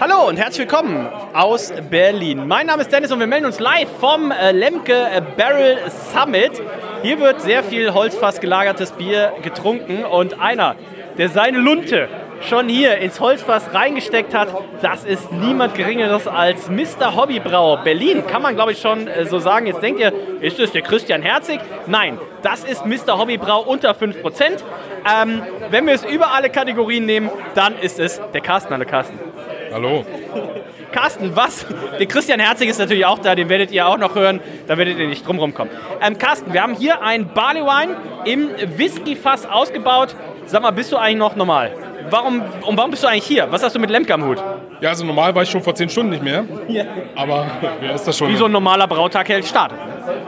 Hallo und herzlich willkommen aus Berlin. Mein Name ist Dennis und wir melden uns live vom äh, Lemke äh, Barrel Summit. Hier wird sehr viel Holzfass gelagertes Bier getrunken und einer, der seine Lunte schon hier ins Holzfass reingesteckt hat, das ist niemand Geringeres als Mr. Hobbybrau Berlin. Kann man, glaube ich, schon äh, so sagen. Jetzt denkt ihr, ist es der Christian Herzig? Nein, das ist Mr. Hobbybrau unter 5%. Ähm, wenn wir es über alle Kategorien nehmen, dann ist es der Carsten. Hallo Carsten. Hallo. Carsten, was? Der Christian Herzig ist natürlich auch da, den werdet ihr auch noch hören, da werdet ihr nicht drum rumkommen. Ähm, Carsten, wir haben hier ein Barley Wine im Whisky-Fass ausgebaut. Sag mal, bist du eigentlich noch normal? Warum, und warum bist du eigentlich hier? Was hast du mit Lemke am Hut? Ja, also normal war ich schon vor 10 Stunden nicht mehr. Aber wer ist das schon? Wie so ein normaler Brautag hält startet.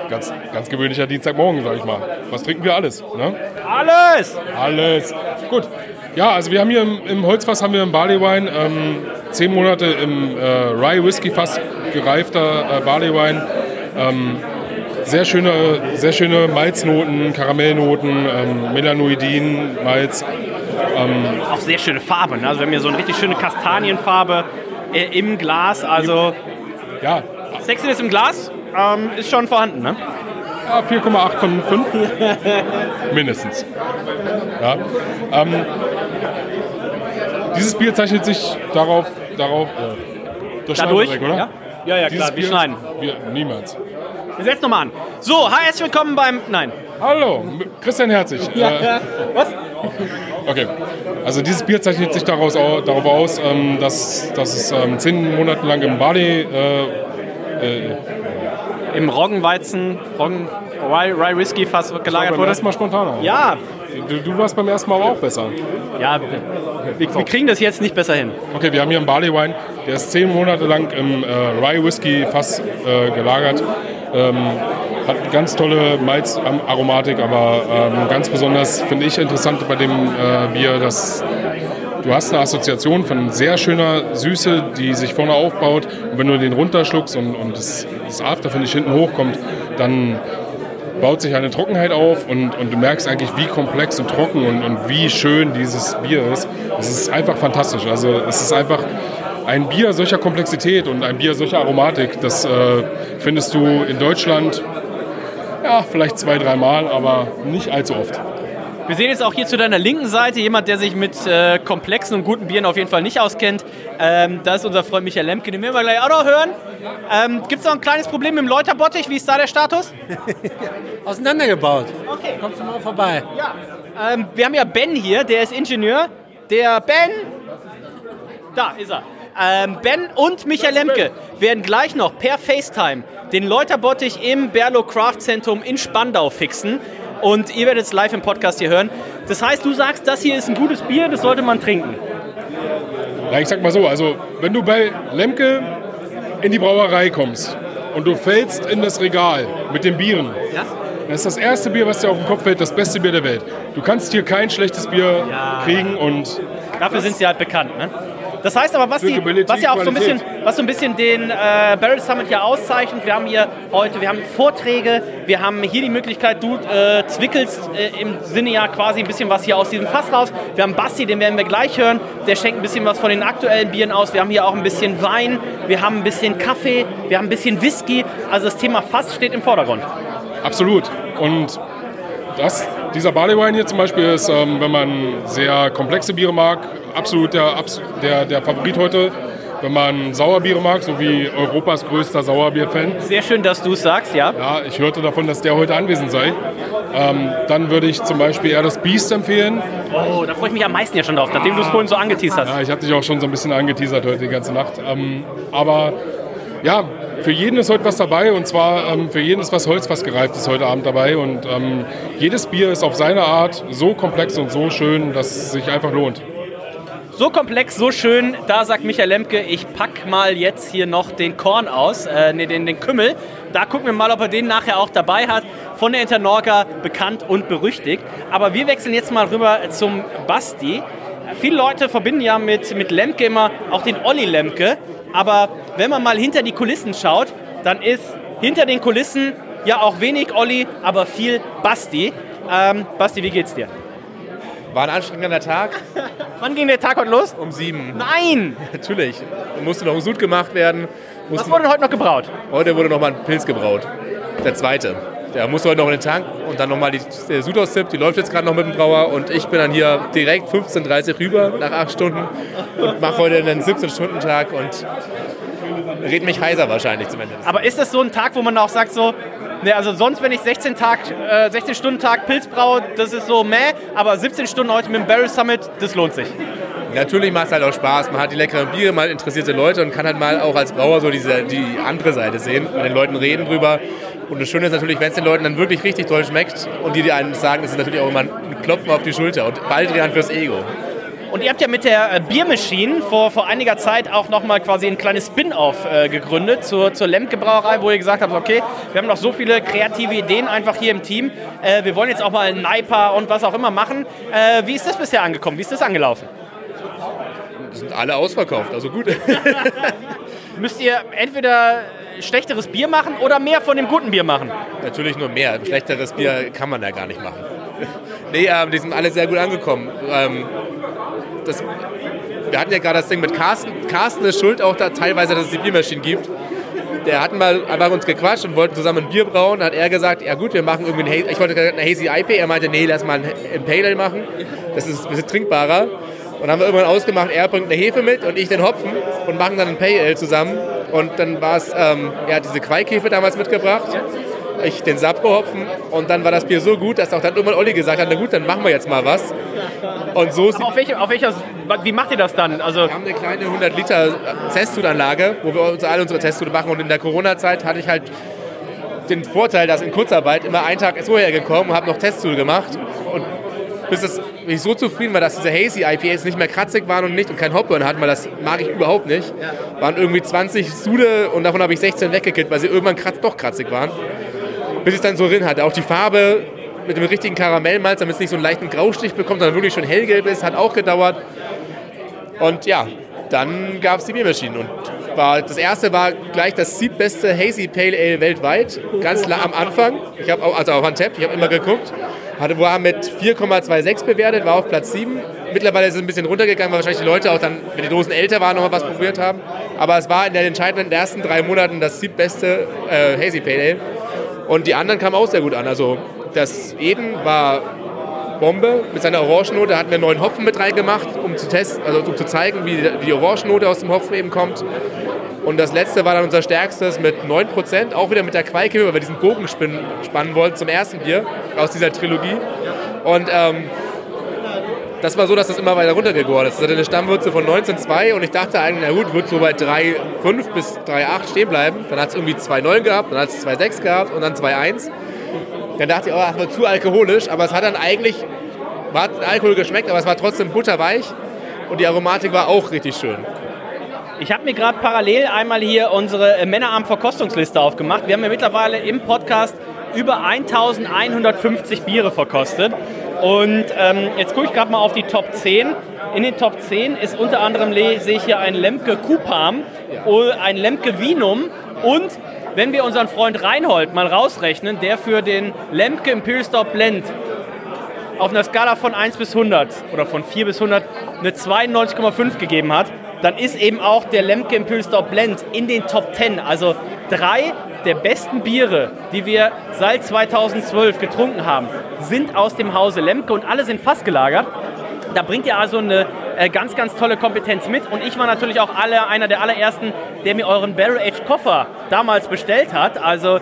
Ganz, ganz gewöhnlicher Dienstagmorgen, sag ich mal. Was trinken wir alles? Ne? Alles! Alles. Gut. Ja, also wir haben hier im, im Holzfass haben wir einen Barley Wine, ähm, zehn Monate im äh, Rye Whisky Fass gereifter äh, Barley Wine. Ähm, sehr schöne, sehr schöne Malznoten, Karamellnoten, ähm, Melanoidin, Malz. Ähm, Auch sehr schöne Farbe. Ne? Also wir haben hier so eine richtig schöne Kastanienfarbe äh, im Glas. Also ja, Sexiness im Glas ähm, ist schon vorhanden. Ne? Ja, 4,8 von 5. Mindestens. Ja. Ähm, dieses Bier zeichnet sich darauf. darauf äh, wir Dadurch? weg, oder? Ja, ja, ja klar, wir Bier- schneiden. Wir, niemals. Wir setzen nochmal an. So, hi, herzlich willkommen beim. Nein. Hallo, Christian Herzig. Äh, Was? Okay. Also dieses Bier zeichnet sich daraus, au- darauf aus, ähm, dass, dass es ähm, zehn Monate lang im Barley äh, äh, Im Roggenweizen, Roggen, Rye, Rye Whisky fast gelagert beim wurde. ersten Mal spontaner. Ja, Du, du warst beim ersten Mal aber auch besser. ja, wir, wir kriegen das jetzt nicht besser hin. Okay, wir haben hier einen Barley Wine, der ist zehn Monate lang im äh, Rye Whisky Fass äh, gelagert. Ähm, hat ganz tolle Malzaromatik, aber ähm, ganz besonders finde ich interessant bei dem äh, Bier, dass du hast eine Assoziation von sehr schöner Süße, die sich vorne aufbaut. Und wenn du den runterschluckst und, und das, das After, finde ich, hinten hochkommt, dann baut sich eine Trockenheit auf und, und du merkst eigentlich, wie komplex und trocken und, und wie schön dieses Bier ist. Es ist einfach fantastisch. Also es ist einfach ein Bier solcher Komplexität und ein Bier solcher Aromatik. Das äh, findest du in Deutschland ja, vielleicht zwei, dreimal, aber nicht allzu oft. Wir sehen jetzt auch hier zu deiner linken Seite jemand, der sich mit äh, komplexen und guten Bieren auf jeden Fall nicht auskennt. Ähm, das ist unser Freund Michael Lemke, den werden wir gleich auch noch hören. Ähm, Gibt es noch ein kleines Problem mit dem Läuterbottich? Wie ist da der Status? Auseinandergebaut. Okay. Kommst du mal vorbei? Ähm, wir haben ja Ben hier, der ist Ingenieur. Der Ben, da ist er. Ähm, ben und Michael Lemke werden gleich noch per FaceTime den Läuterbottich im Berlo Craft Zentrum in Spandau fixen. Und ihr werdet es live im Podcast hier hören. Das heißt, du sagst, das hier ist ein gutes Bier, das sollte man trinken. Ja, ich sag mal so, also wenn du bei Lemke in die Brauerei kommst und du fällst in das Regal mit den Bieren, Ja? das ist das erste Bier, was dir auf den Kopf fällt, das beste Bier der Welt. Du kannst hier kein schlechtes Bier Ja. kriegen und Dafür sind sie halt bekannt. Ne? Das heißt aber, was, die, was ja auch so ein bisschen, was so ein bisschen den äh, Barrel Summit hier auszeichnet, wir haben hier heute, wir haben Vorträge, wir haben hier die Möglichkeit, du äh, zwickelst äh, im Sinne ja quasi ein bisschen was hier aus diesem Fass raus. Wir haben Basti, den werden wir gleich hören, der schenkt ein bisschen was von den aktuellen Bieren aus. Wir haben hier auch ein bisschen Wein, wir haben ein bisschen Kaffee, wir haben ein bisschen Whisky. Also das Thema Fass steht im Vordergrund. absolut. Und das, dieser Barley Wine hier zum Beispiel ist, ähm, wenn man sehr komplexe Biere mag, absolut der, der, der Favorit heute. Wenn man Sauerbiere mag, so wie Europas größter Sauerbier-Fan, Sehr schön, dass du es sagst, ja. Ja, ich hörte davon, dass der heute anwesend sei. Ähm, dann würde ich zum Beispiel eher das Beast empfehlen. Oh, da freue ich mich am meisten ja schon drauf, nachdem du es vorhin so angeteased hast. Ja, ich habe dich auch schon so ein bisschen angeteasert heute die ganze Nacht. Ähm, aber ja, für jeden ist heute was dabei und zwar ähm, für jeden ist was Holzfass gereift ist heute Abend dabei und ähm, jedes Bier ist auf seine Art so komplex und so schön, dass es sich einfach lohnt. So komplex, so schön, da sagt Michael Lemke, ich pack mal jetzt hier noch den Korn aus, äh, nee, den, den Kümmel. Da gucken wir mal, ob er den nachher auch dabei hat. Von der Internorga bekannt und berüchtigt. Aber wir wechseln jetzt mal rüber zum Basti. Viele Leute verbinden ja mit, mit Lemke immer auch den Olli Lemke. Aber wenn man mal hinter die Kulissen schaut, dann ist hinter den Kulissen ja auch wenig Olli, aber viel Basti. Ähm, Basti, wie geht's dir? War ein anstrengender Tag. Wann ging der Tag heute los? Um sieben. Nein! Natürlich. Musste noch ein Sud gemacht werden. Was wurde heute noch gebraut? Heute wurde noch mal ein Pilz gebraut. Der zweite. Der musste heute noch in den Tank und dann nochmal die Sud auszippt. Die läuft jetzt gerade noch mit dem Brauer und ich bin dann hier direkt 15.30 Uhr rüber nach acht Stunden und mache heute einen 17-Stunden-Tag und red mich heiser wahrscheinlich zumindest. Aber ist das so ein Tag, wo man auch sagt so, ne, also sonst, wenn ich 16 Tag, äh, 16 Stunden Tag Pilz braue, das ist so meh, aber 17 Stunden heute mit dem Barrel Summit, das lohnt sich. Natürlich macht es halt auch Spaß. Man hat die leckeren Biere, mal interessierte Leute und kann halt mal auch als Brauer so diese, die andere Seite sehen, mit den Leuten reden drüber. Und das Schöne ist natürlich, wenn es den Leuten dann wirklich richtig toll schmeckt und die, die einen sagen, ist es natürlich auch immer ein Klopfen auf die Schulter und Baldrian fürs Ego. Und ihr habt ja mit der äh, Biermaschine vor, vor einiger Zeit auch nochmal quasi ein kleines Spin-off äh, gegründet zur, zur Lemke Brauerei, wo ihr gesagt habt, okay, wir haben noch so viele kreative Ideen einfach hier im Team. Äh, wir wollen jetzt auch mal einen Naipa und was auch immer machen. Äh, wie ist das bisher angekommen? Wie ist das angelaufen? Die sind alle ausverkauft, also gut. Müsst ihr entweder schlechteres Bier machen oder mehr von dem guten Bier machen? Natürlich nur mehr. Schlechteres Bier kann man da gar nicht machen. nee, ähm, die sind alle sehr gut angekommen. Ähm, das, wir hatten ja gerade das Ding mit Carsten. Carsten ist schuld auch da teilweise, dass es die Biermaschinen gibt. Der hat mal einfach uns gequatscht und wollten zusammen ein Bier brauen. Da hat er gesagt, ja gut, wir machen irgendwie ein, ich wollte eine Hazy IP. Er meinte, nee, lass mal ein Pale Ale machen. Das ist ein bisschen trinkbarer. Und dann haben wir irgendwann ausgemacht, er bringt eine Hefe mit und ich den Hopfen und machen dann ein Pale Ale zusammen. Und dann war es, ähm, er hat diese Quaikhefe damals mitgebracht, ich den Sapro-Hopfen und dann war das Bier so gut, dass auch dann irgendwann Olli gesagt hat, na gut, dann machen wir jetzt mal was. Und so ist auf, welche, auf welcher, wie macht ihr das dann? Also wir haben eine kleine 100 Liter Testsud-Anlage, wo wir uns alle unsere Testsude machen und in der Corona-Zeit hatte ich halt den Vorteil, dass in Kurzarbeit immer einen Tag ist vorher gekommen und habe noch Testsude gemacht und bis es bin ich so zufrieden war, dass diese Hazy IPAs nicht mehr kratzig waren und nicht und kein Hopburn hatten, weil das mag ich überhaupt nicht. Waren irgendwie 20 Sude und davon habe ich 16 weggekippt, weil sie irgendwann kratz, doch kratzig waren. Bis ich es dann so drin hatte. Auch die Farbe mit dem richtigen Karamellmalz, damit es nicht so einen leichten Graustich bekommt, sondern wirklich schon hellgelb ist, hat auch gedauert. Und ja, dann gab es die Biermaschinen und war, das erste war gleich das siebtbeste Hazy Pale Ale weltweit, ganz am Anfang. Ich habe also auf Antep, ich habe immer geguckt. Hatte, war mit 4,26 bewertet, war auf Platz 7. Mittlerweile ist es ein bisschen runtergegangen, weil wahrscheinlich die Leute auch dann, wenn die Dosen älter waren, noch mal was probiert haben. Aber es war in den entscheidenden ersten drei Monaten das siebtbeste äh, Hazy Pale Ale. Und die anderen kamen auch sehr gut an. Also das Eden war Bombe mit seiner Orangennote. Da hatten wir neuen Hopfen mit reingemacht, um zu testen, also um zu zeigen, wie die Orangennote aus dem Hopfen eben kommt. Und das letzte war dann unser stärkstes mit 9%, auch wieder mit der Quaike, weil wir diesen Bogen spannen wollten zum ersten Bier aus dieser Trilogie. Und ähm, das war so, dass das immer weiter runtergegoren ist. Das hatte eine Stammwürze von 19,2 und ich dachte eigentlich, na gut, wird so bei 3,5 bis 3,8 stehen bleiben. Dann hat es irgendwie 2,9 gehabt, dann hat es 2,6 gehabt und dann 2,1. Dann dachte ich, oh, das war zu alkoholisch, aber es hat dann eigentlich, war Alkohol geschmeckt, aber es war trotzdem butterweich und die Aromatik war auch richtig schön. Ich habe mir gerade parallel einmal hier unsere äh, Männerarm-Verkostungsliste aufgemacht. Wir haben ja mittlerweile im Podcast über 1150 Biere verkostet. Und ähm, jetzt gucke ich gerade mal auf die Top 10. In den Top 10 ist unter anderem, sehe ich hier ein Lemke Kupam, ein Lemke Vinum und wenn wir unseren Freund Reinhold mal rausrechnen, der für den Lemke Imperial Stout Blend auf einer Skala von 1 bis 100 oder von 4 bis 100 eine 92,5 gegeben hat, dann ist eben auch der Lemke Stout Blend in den Top 10. Also drei der besten Biere, die wir seit 2012 getrunken haben, sind aus dem Hause Lemke und alle sind fast gelagert. Da bringt ihr also eine äh, ganz, ganz tolle Kompetenz mit. Und ich war natürlich auch alle, einer der allerersten, der mir euren Barrel Age Koffer damals bestellt hat. Also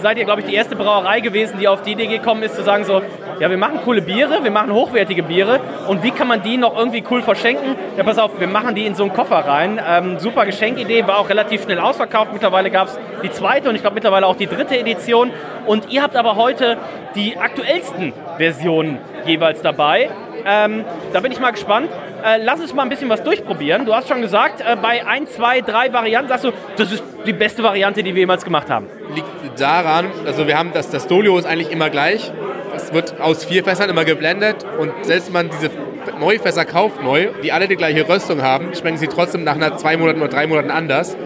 seid ihr, glaube ich, die erste Brauerei gewesen, die auf die Idee gekommen ist, zu sagen so, ja, wir machen coole Biere, wir machen hochwertige Biere und wie kann man die noch irgendwie cool verschenken? Ja, pass auf, wir machen die in so einen Koffer rein. Ähm, super Geschenkidee, war auch relativ schnell ausverkauft. Mittlerweile gab es die zweite und ich glaube mittlerweile auch die dritte Edition. Und ihr habt aber heute die aktuellsten Versionen jeweils dabei. Ähm, da bin ich mal gespannt. Äh, lass uns mal ein bisschen was durchprobieren. Du hast schon gesagt, äh, bei 1, 2, 3 Varianten sagst du, das ist die beste Variante, die wir jemals gemacht haben. Liegt daran, also wir haben das, das Dolio ist eigentlich immer gleich. Es wird aus vier Fässern immer geblendet und selbst wenn man diese Neufässer kauft neu, die alle die gleiche Röstung haben, schmecken sie trotzdem nach einer zwei Monaten oder drei Monaten anders.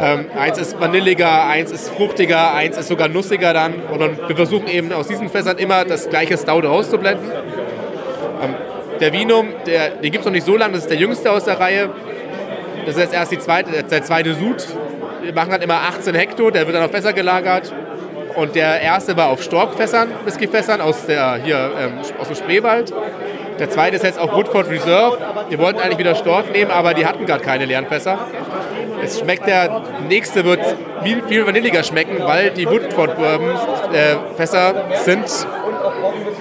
Ähm, eins ist vanilliger, eins ist fruchtiger, eins ist sogar nussiger dann. Und wir versuchen eben aus diesen Fässern immer das gleiche Stout rauszublenden. Ähm, der Vinum, der, den gibt es noch nicht so lange, das ist der jüngste aus der Reihe. Das ist jetzt erst die zweite, der zweite Sud. Wir machen dann immer 18 Hektar, der wird dann auf Fässer gelagert. Und der erste war auf Storkfässern, Whiskyfässern aus, der, hier, ähm, aus dem Spreewald. Der zweite ist jetzt auf Woodford Reserve. Wir wollten eigentlich wieder Stork nehmen, aber die hatten gerade keine leeren Fässer. Es schmeckt der nächste wird viel, viel vanilliger schmecken, weil die Woodford Bourbon äh, Fässer sind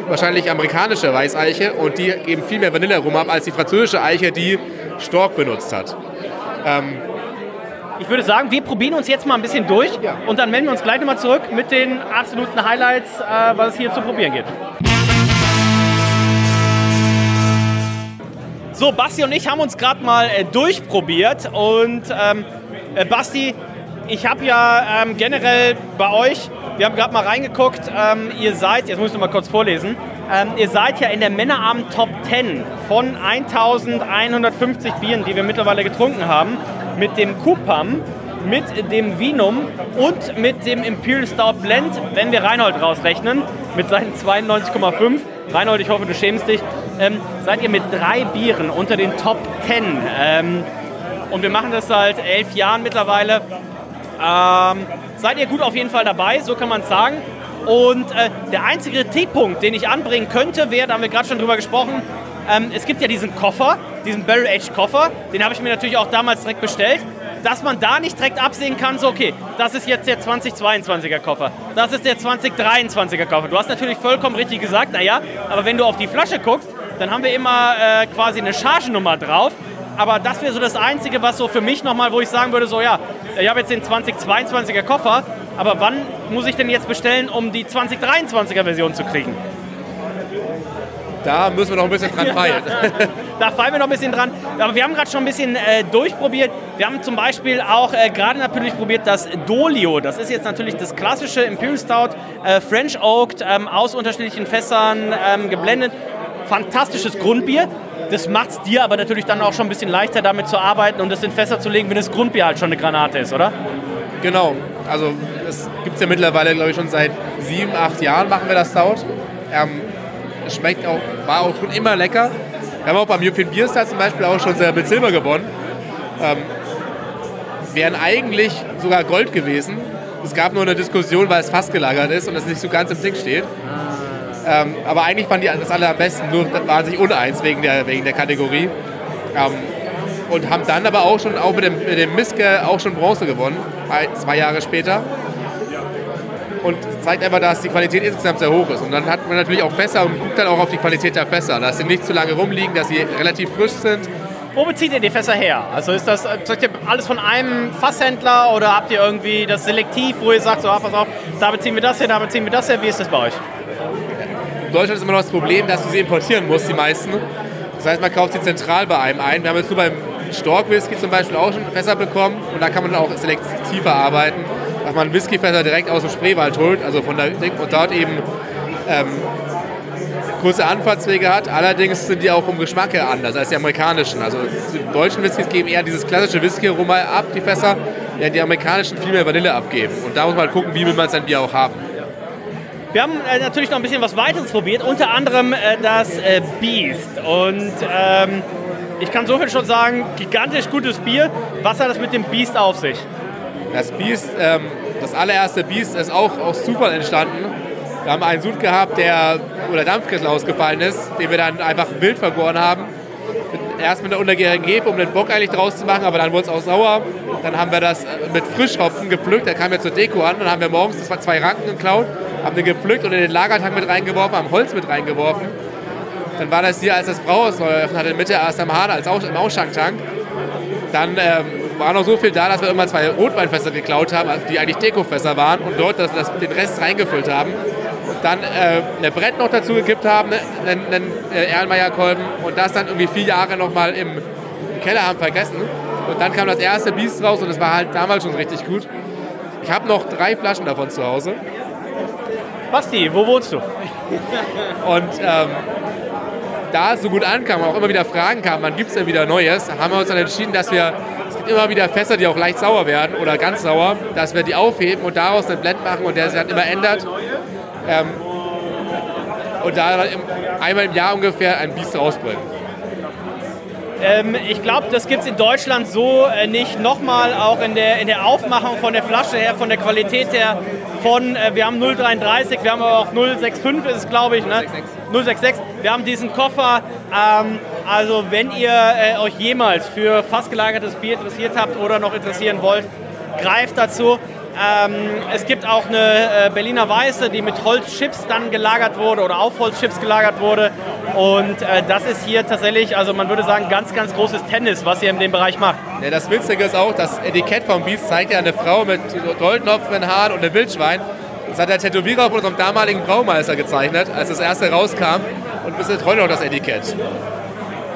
wahrscheinlich amerikanische Weißeiche und die geben viel mehr Vanillearoma ab als die französische Eiche, die Stork benutzt hat. Ähm, ich würde sagen, wir probieren uns jetzt mal ein bisschen durch ja. und dann melden wir uns gleich nochmal zurück mit den absoluten Highlights, äh, was es hier zu probieren gibt. So, Basti und ich haben uns gerade mal äh, durchprobiert und ähm, äh, Basti, ich habe ja ähm, generell bei euch, wir haben gerade mal reingeguckt, ähm, ihr seid, jetzt muss ich noch mal kurz vorlesen, ähm, ihr seid ja in der Männerabend Top 10 von 1150 Bieren, die wir mittlerweile getrunken haben, mit dem Kupam, mit dem Vinum und mit dem Imperial Stout Blend, wenn wir Reinhold rausrechnen, mit seinen 92,5. Reinhold, ich hoffe, du schämst dich ähm, seid ihr mit drei Bieren unter den Top 10. Ähm, und wir machen das seit elf Jahren mittlerweile. Ähm, seid ihr gut auf jeden Fall dabei, so kann man es sagen. Und äh, der einzige Kritikpunkt, den ich anbringen könnte, wäre, da haben wir gerade schon drüber gesprochen, ähm, es gibt ja diesen Koffer, diesen Barrel Age Koffer, den habe ich mir natürlich auch damals direkt bestellt dass man da nicht direkt absehen kann, so okay, das ist jetzt der 2022er Koffer, das ist der 2023er Koffer. Du hast natürlich vollkommen richtig gesagt, naja, aber wenn du auf die Flasche guckst, dann haben wir immer äh, quasi eine Chargennummer drauf. Aber das wäre so das Einzige, was so für mich nochmal, wo ich sagen würde, so ja, ich habe jetzt den 2022er Koffer, aber wann muss ich denn jetzt bestellen, um die 2023er Version zu kriegen? Da müssen wir noch ein bisschen dran feilen. da feilen wir noch ein bisschen dran. Aber wir haben gerade schon ein bisschen äh, durchprobiert. Wir haben zum Beispiel auch äh, gerade natürlich probiert das Dolio. Das ist jetzt natürlich das klassische Imperial Stout, äh, French Oaked, ähm, aus unterschiedlichen Fässern ähm, geblendet fantastisches Grundbier. Das macht es dir aber natürlich dann auch schon ein bisschen leichter, damit zu arbeiten und das in Fässer zu legen, wenn das Grundbier halt schon eine Granate ist, oder? Genau. Also es gibt es ja mittlerweile, glaube ich, schon seit sieben, acht Jahren machen wir das Stout. Ähm, es schmeckt auch, war auch schon immer lecker. Wir haben auch beim European Beer Star zum Beispiel auch schon sehr mit Silber gewonnen. Ähm, wären eigentlich sogar Gold gewesen. Es gab nur eine Diskussion, weil es fast gelagert ist und es nicht so ganz im Ding steht. Ähm, aber eigentlich fanden die das alle am besten, nur waren sich uneins wegen der, wegen der Kategorie. Ähm, und haben dann aber auch schon auch mit dem, mit dem Miske auch schon Bronze gewonnen, zwei Jahre später. Und zeigt einfach, dass die Qualität insgesamt sehr hoch ist. Und dann hat man natürlich auch Fässer und guckt dann auch auf die Qualität der Fässer, dass sie nicht zu lange rumliegen, dass sie relativ frisch sind. Wo bezieht ihr die Fässer her? Also ist das ihr alles von einem Fasshändler oder habt ihr irgendwie das Selektiv, wo ihr sagt, so, ah, pass auf, da beziehen wir das her, da beziehen wir das her? Wie ist das bei euch? Deutschland ist immer noch das Problem, dass du sie importieren musst, die meisten. Das heißt, man kauft sie zentral bei einem ein. Wir haben jetzt nur beim Stork Whisky zum Beispiel auch schon Fässer bekommen und da kann man auch selektiver arbeiten, dass man Whiskyfässer direkt aus dem Spreewald holt, also von der und dort eben ähm, kurze Anfahrtswege hat. Allerdings sind die auch vom Geschmack her anders als die amerikanischen. Also die deutschen Whiskys geben eher dieses klassische Whisky-Aroma ab, die Fässer, während die amerikanischen viel mehr Vanille abgeben. Und da muss man halt gucken, wie will man sein Bier auch haben. Wir haben äh, natürlich noch ein bisschen was weiteres probiert, unter anderem äh, das äh, Beast. Und ähm, ich kann so viel schon sagen, gigantisch gutes Bier. Was hat das mit dem Beast auf sich? Das Beast, ähm, das allererste Beast ist auch aus Zufall entstanden. Wir haben einen Sud gehabt, der, wo der Dampfkessel ausgefallen ist, den wir dann einfach wild vergoren haben. Erst mit einer untergärigen Hefe, um den Bock eigentlich draus zu machen, aber dann wurde es auch sauer. Dann haben wir das mit Frischhopfen gepflückt, der kam ja zur Deko an. Dann haben wir morgens, das war zwei Ranken geklaut, haben den gepflückt und in den Lagertank mit reingeworfen, haben Holz mit reingeworfen. Dann war das hier, als das Brauhaus neu eröffnet hat, in Mitte erst am Hahn als Aus im Ausschanktank. Dann ähm, war noch so viel da, dass wir immer zwei Rotweinfässer geklaut haben, die eigentlich Dekofässer waren und dort das, das, den Rest reingefüllt haben. Und dann äh, eine Brett noch dazu gekippt haben, ne, einen, einen äh, Erlenmeyer-Kolben und das dann irgendwie vier Jahre nochmal im, im Keller haben vergessen. Und dann kam das erste Biest raus und es war halt damals schon richtig gut. Ich habe noch drei Flaschen davon zu Hause. Basti, wo wohnst du? Und ähm, da es so gut ankam und auch immer wieder Fragen kamen, wann gibt es denn wieder Neues, haben wir uns dann entschieden, dass wir, es gibt immer wieder Fässer, die auch leicht sauer werden oder ganz sauer, dass wir die aufheben und daraus einen Blend machen und der sich dann immer ändert. Ähm, und da dann einmal im Jahr ungefähr ein Biest rausbringen. Ähm, ich glaube, das gibt es in Deutschland so äh, nicht. Nochmal auch in der, in der Aufmachung von der Flasche her, von der Qualität her, von, äh, wir haben 0,33, wir haben aber auch 0,65 ist es, glaube ich. Ne? 0,66. Wir haben diesen Koffer. Ähm, also wenn ihr äh, euch jemals für fast gelagertes Bier interessiert habt oder noch interessieren wollt, greift dazu. Ähm, es gibt auch eine äh, Berliner Weiße, die mit Holzchips dann gelagert wurde oder auf Holzchips gelagert wurde. Und äh, das ist hier tatsächlich, also man würde sagen, ganz, ganz großes Tennis, was ihr in dem Bereich macht. Ja, das Witzige ist auch, das Etikett vom Biest zeigt ja eine Frau mit Goldknopf in Haaren und einem Wildschwein. Das hat der Tätowierer von unserem damaligen Braumeister gezeichnet, als das erste rauskam. Und bis heute noch das Etikett.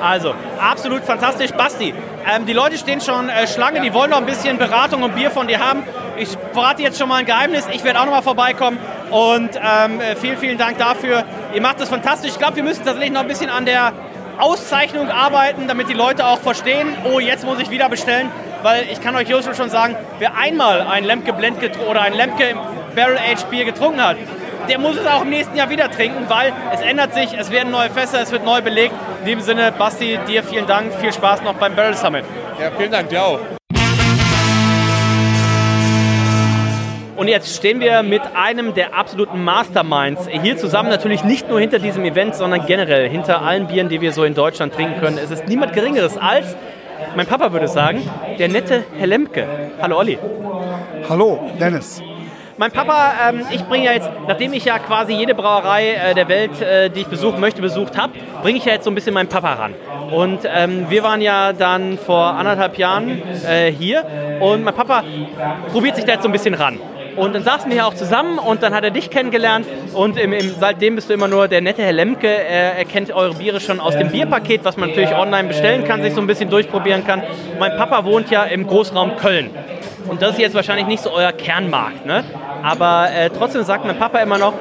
Also, absolut fantastisch. Basti, ähm, die Leute stehen schon äh, Schlange, die wollen noch ein bisschen Beratung und Bier von dir haben. Ich verrate jetzt schon mal ein Geheimnis, ich werde auch noch mal vorbeikommen und ähm, äh, vielen, vielen Dank dafür. Ihr macht das fantastisch. Ich glaube, wir müssen tatsächlich noch ein bisschen an der Auszeichnung arbeiten, damit die Leute auch verstehen, oh, jetzt muss ich wieder bestellen, weil ich kann euch hier schon sagen, wer einmal ein Lemke Blend oder ein Lemke Barrel Aged Bier getrunken hat, der muss es auch im nächsten Jahr wieder trinken, weil es ändert sich, es werden neue Fässer, es wird neu belegt. In dem Sinne, Basti, dir vielen Dank, viel Spaß noch beim Barrel Summit. Ja, vielen Dank, dir auch. Und jetzt stehen wir mit einem der absoluten Masterminds hier zusammen, natürlich nicht nur hinter diesem Event, sondern generell hinter allen Bieren, die wir so in Deutschland trinken können. Es ist niemand Geringeres als, mein Papa würde sagen, der nette Herr Lemke. Hallo Olli. Hallo Dennis. Mein Papa, ähm, ich bringe ja jetzt, nachdem ich ja quasi jede Brauerei äh, der Welt, äh, die ich besuchen möchte, besucht habe, bringe ich ja jetzt so ein bisschen meinen Papa ran. Und ähm, wir waren ja dann vor anderthalb Jahren äh, hier und mein Papa probiert sich da jetzt so ein bisschen ran. Und dann saßen wir hier auch zusammen und dann hat er dich kennengelernt und im, im, seitdem bist du immer nur der nette Herr Lemke. Er, er kennt eure Biere schon aus dem Bierpaket, was man natürlich online bestellen kann, sich so ein bisschen durchprobieren kann. Mein Papa wohnt ja im Großraum Köln. Und das ist jetzt wahrscheinlich nicht so euer Kernmarkt, ne? Aber äh, trotzdem sagt mein Papa immer noch,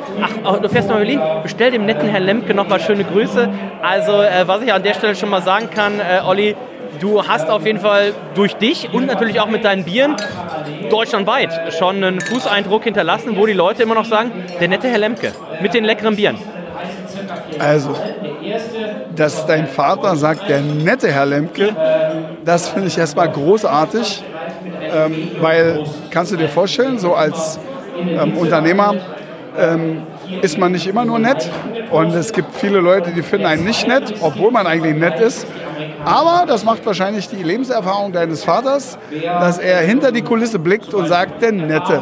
ach, du fährst nach Berlin, bestell dem netten Herrn Lemke noch mal schöne Grüße. Also äh, was ich an der Stelle schon mal sagen kann, äh, Olli, du hast auf jeden Fall durch dich und natürlich auch mit deinen Bieren deutschlandweit schon einen Fußeindruck hinterlassen, wo die Leute immer noch sagen, der nette Herr Lemke mit den leckeren Bieren. Also, dass dein Vater sagt, der nette Herr Lemke, das finde ich erstmal großartig, ähm, weil, kannst du dir vorstellen, so als ähm, Unternehmer ähm, ist man nicht immer nur nett und es gibt viele Leute, die finden einen nicht nett, obwohl man eigentlich nett ist. Aber das macht wahrscheinlich die Lebenserfahrung deines Vaters, dass er hinter die Kulisse blickt und sagt, der nette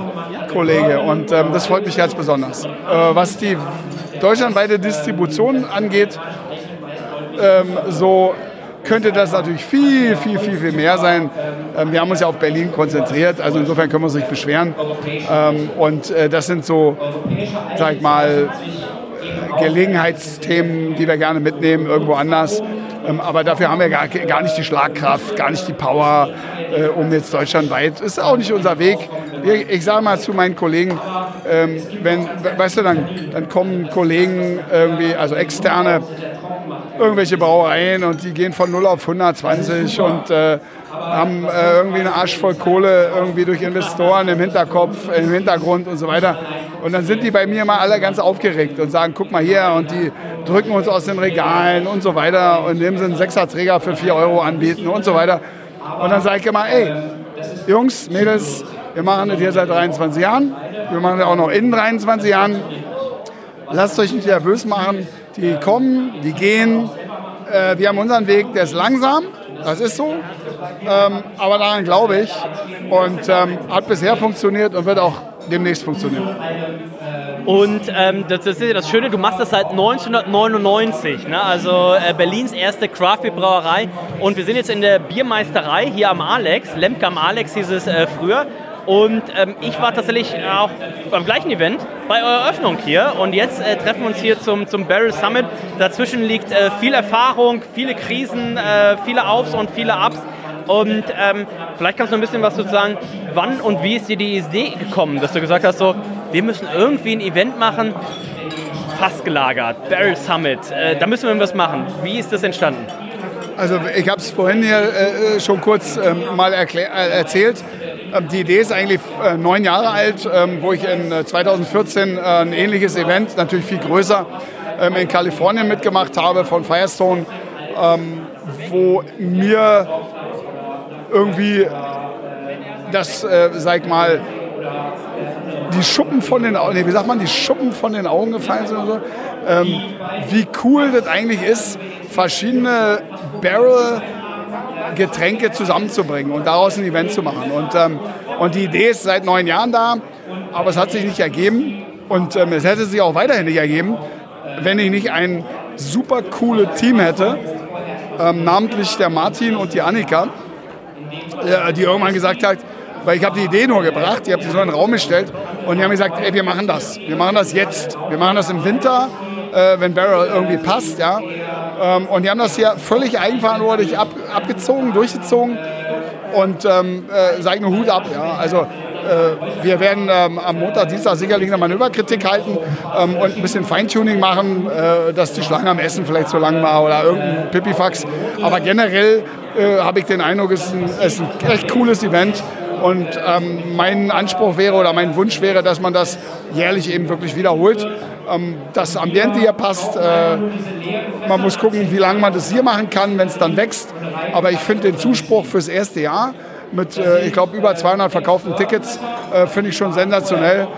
Kollege. Und ähm, das freut mich ganz besonders. Äh, was die deutschlandweite Distribution angeht, ähm, so könnte das natürlich viel, viel, viel, viel mehr sein. Ähm, wir haben uns ja auf Berlin konzentriert, also insofern können wir uns nicht beschweren. Ähm, und äh, das sind so, sag ich mal, Gelegenheitsthemen, die wir gerne mitnehmen, irgendwo anders. Ähm, aber dafür haben wir gar, gar nicht die Schlagkraft, gar nicht die Power, äh, um jetzt deutschlandweit. Ist auch nicht unser Weg. Ich, ich sage mal zu meinen Kollegen, ähm, wenn, weißt du, dann, dann kommen Kollegen irgendwie, also externe, irgendwelche Brauereien und die gehen von 0 auf 120 und äh, haben äh, irgendwie einen Arsch voll Kohle irgendwie durch Investoren im Hinterkopf, im Hintergrund und so weiter. Und dann sind die bei mir mal alle ganz aufgeregt und sagen, guck mal hier und die drücken uns aus den Regalen und so weiter und indem sie einen Sechserträger für 4 Euro anbieten und so weiter. Und dann sage ich immer, ey, Jungs, Mädels, wir machen das hier seit 23 Jahren, wir machen das auch noch in 23 Jahren. Lasst euch nicht nervös machen. Die kommen, die gehen. Äh, wir haben unseren Weg, der ist langsam, das ist so. Ähm, aber daran glaube ich. Und ähm, hat bisher funktioniert und wird auch demnächst funktionieren. Und ähm, das, das, ist ja das Schöne, du machst das seit 1999, ne? also äh, Berlins erste Craft Beer Brauerei. Und wir sind jetzt in der Biermeisterei hier am Alex, Lemke am Alex hieß es äh, früher. Und ähm, ich war tatsächlich auch beim gleichen Event bei eurer Eröffnung hier. Und jetzt äh, treffen wir uns hier zum, zum Barrel Summit. Dazwischen liegt äh, viel Erfahrung, viele Krisen, äh, viele Aufs und viele Ups. Und ähm, vielleicht kannst du ein bisschen was dazu sagen, wann und wie ist dir die Idee gekommen, dass du gesagt hast, so, wir müssen irgendwie ein Event machen, fast gelagert, Barrel Summit, äh, da müssen wir was machen. Wie ist das entstanden? Also ich habe es vorhin hier äh, schon kurz ähm, mal erklär, äh, erzählt. Ähm, die Idee ist eigentlich äh, neun Jahre alt, ähm, wo ich in 2014 äh, ein ähnliches Event, natürlich viel größer, ähm, in Kalifornien mitgemacht habe von Firestone, wo mir irgendwie das, äh, sag mal, die Schuppen von den Augen, nee, wie sagt man, die Schuppen von den Augen gefallen sind so. Ähm, wie cool das eigentlich ist, verschiedene Barrel Getränke zusammenzubringen und daraus ein Event zu machen. Und, ähm, und die Idee ist seit neun Jahren da, aber es hat sich nicht ergeben und ähm, es hätte sich auch weiterhin nicht ergeben, wenn ich nicht ein super cooles Team hätte, ähm, namentlich der Martin und die Annika, äh, die irgendwann gesagt hat, weil ich habe die Idee nur gebracht, ich habe sie so in den Raum gestellt und die haben gesagt, ey, wir machen das. Wir machen das jetzt. Wir machen das im Winter, äh, wenn Barrel irgendwie passt. Ja? Ähm, und die haben das hier völlig eigenverantwortlich ab, abgezogen, durchgezogen und ähm, äh, sage nur Hut ab. Ja? Also äh, wir werden ähm, am Montag, Dienstag sicherlich eine Manöverkritik halten ähm, und ein bisschen Feintuning machen, äh, dass die Schlange am Essen vielleicht zu lang war oder irgendein Pipifax. Aber generell äh, habe ich den Eindruck, es ist ein, es ist ein echt cooles Event und ähm, mein Anspruch wäre oder mein Wunsch wäre, dass man das jährlich eben wirklich wiederholt. Ähm, das Ambiente hier passt. Äh, man muss gucken, wie lange man das hier machen kann, wenn es dann wächst. Aber ich finde den Zuspruch fürs erste Jahr mit, äh, ich glaube, über 200 verkauften Tickets äh, finde ich schon sensationell.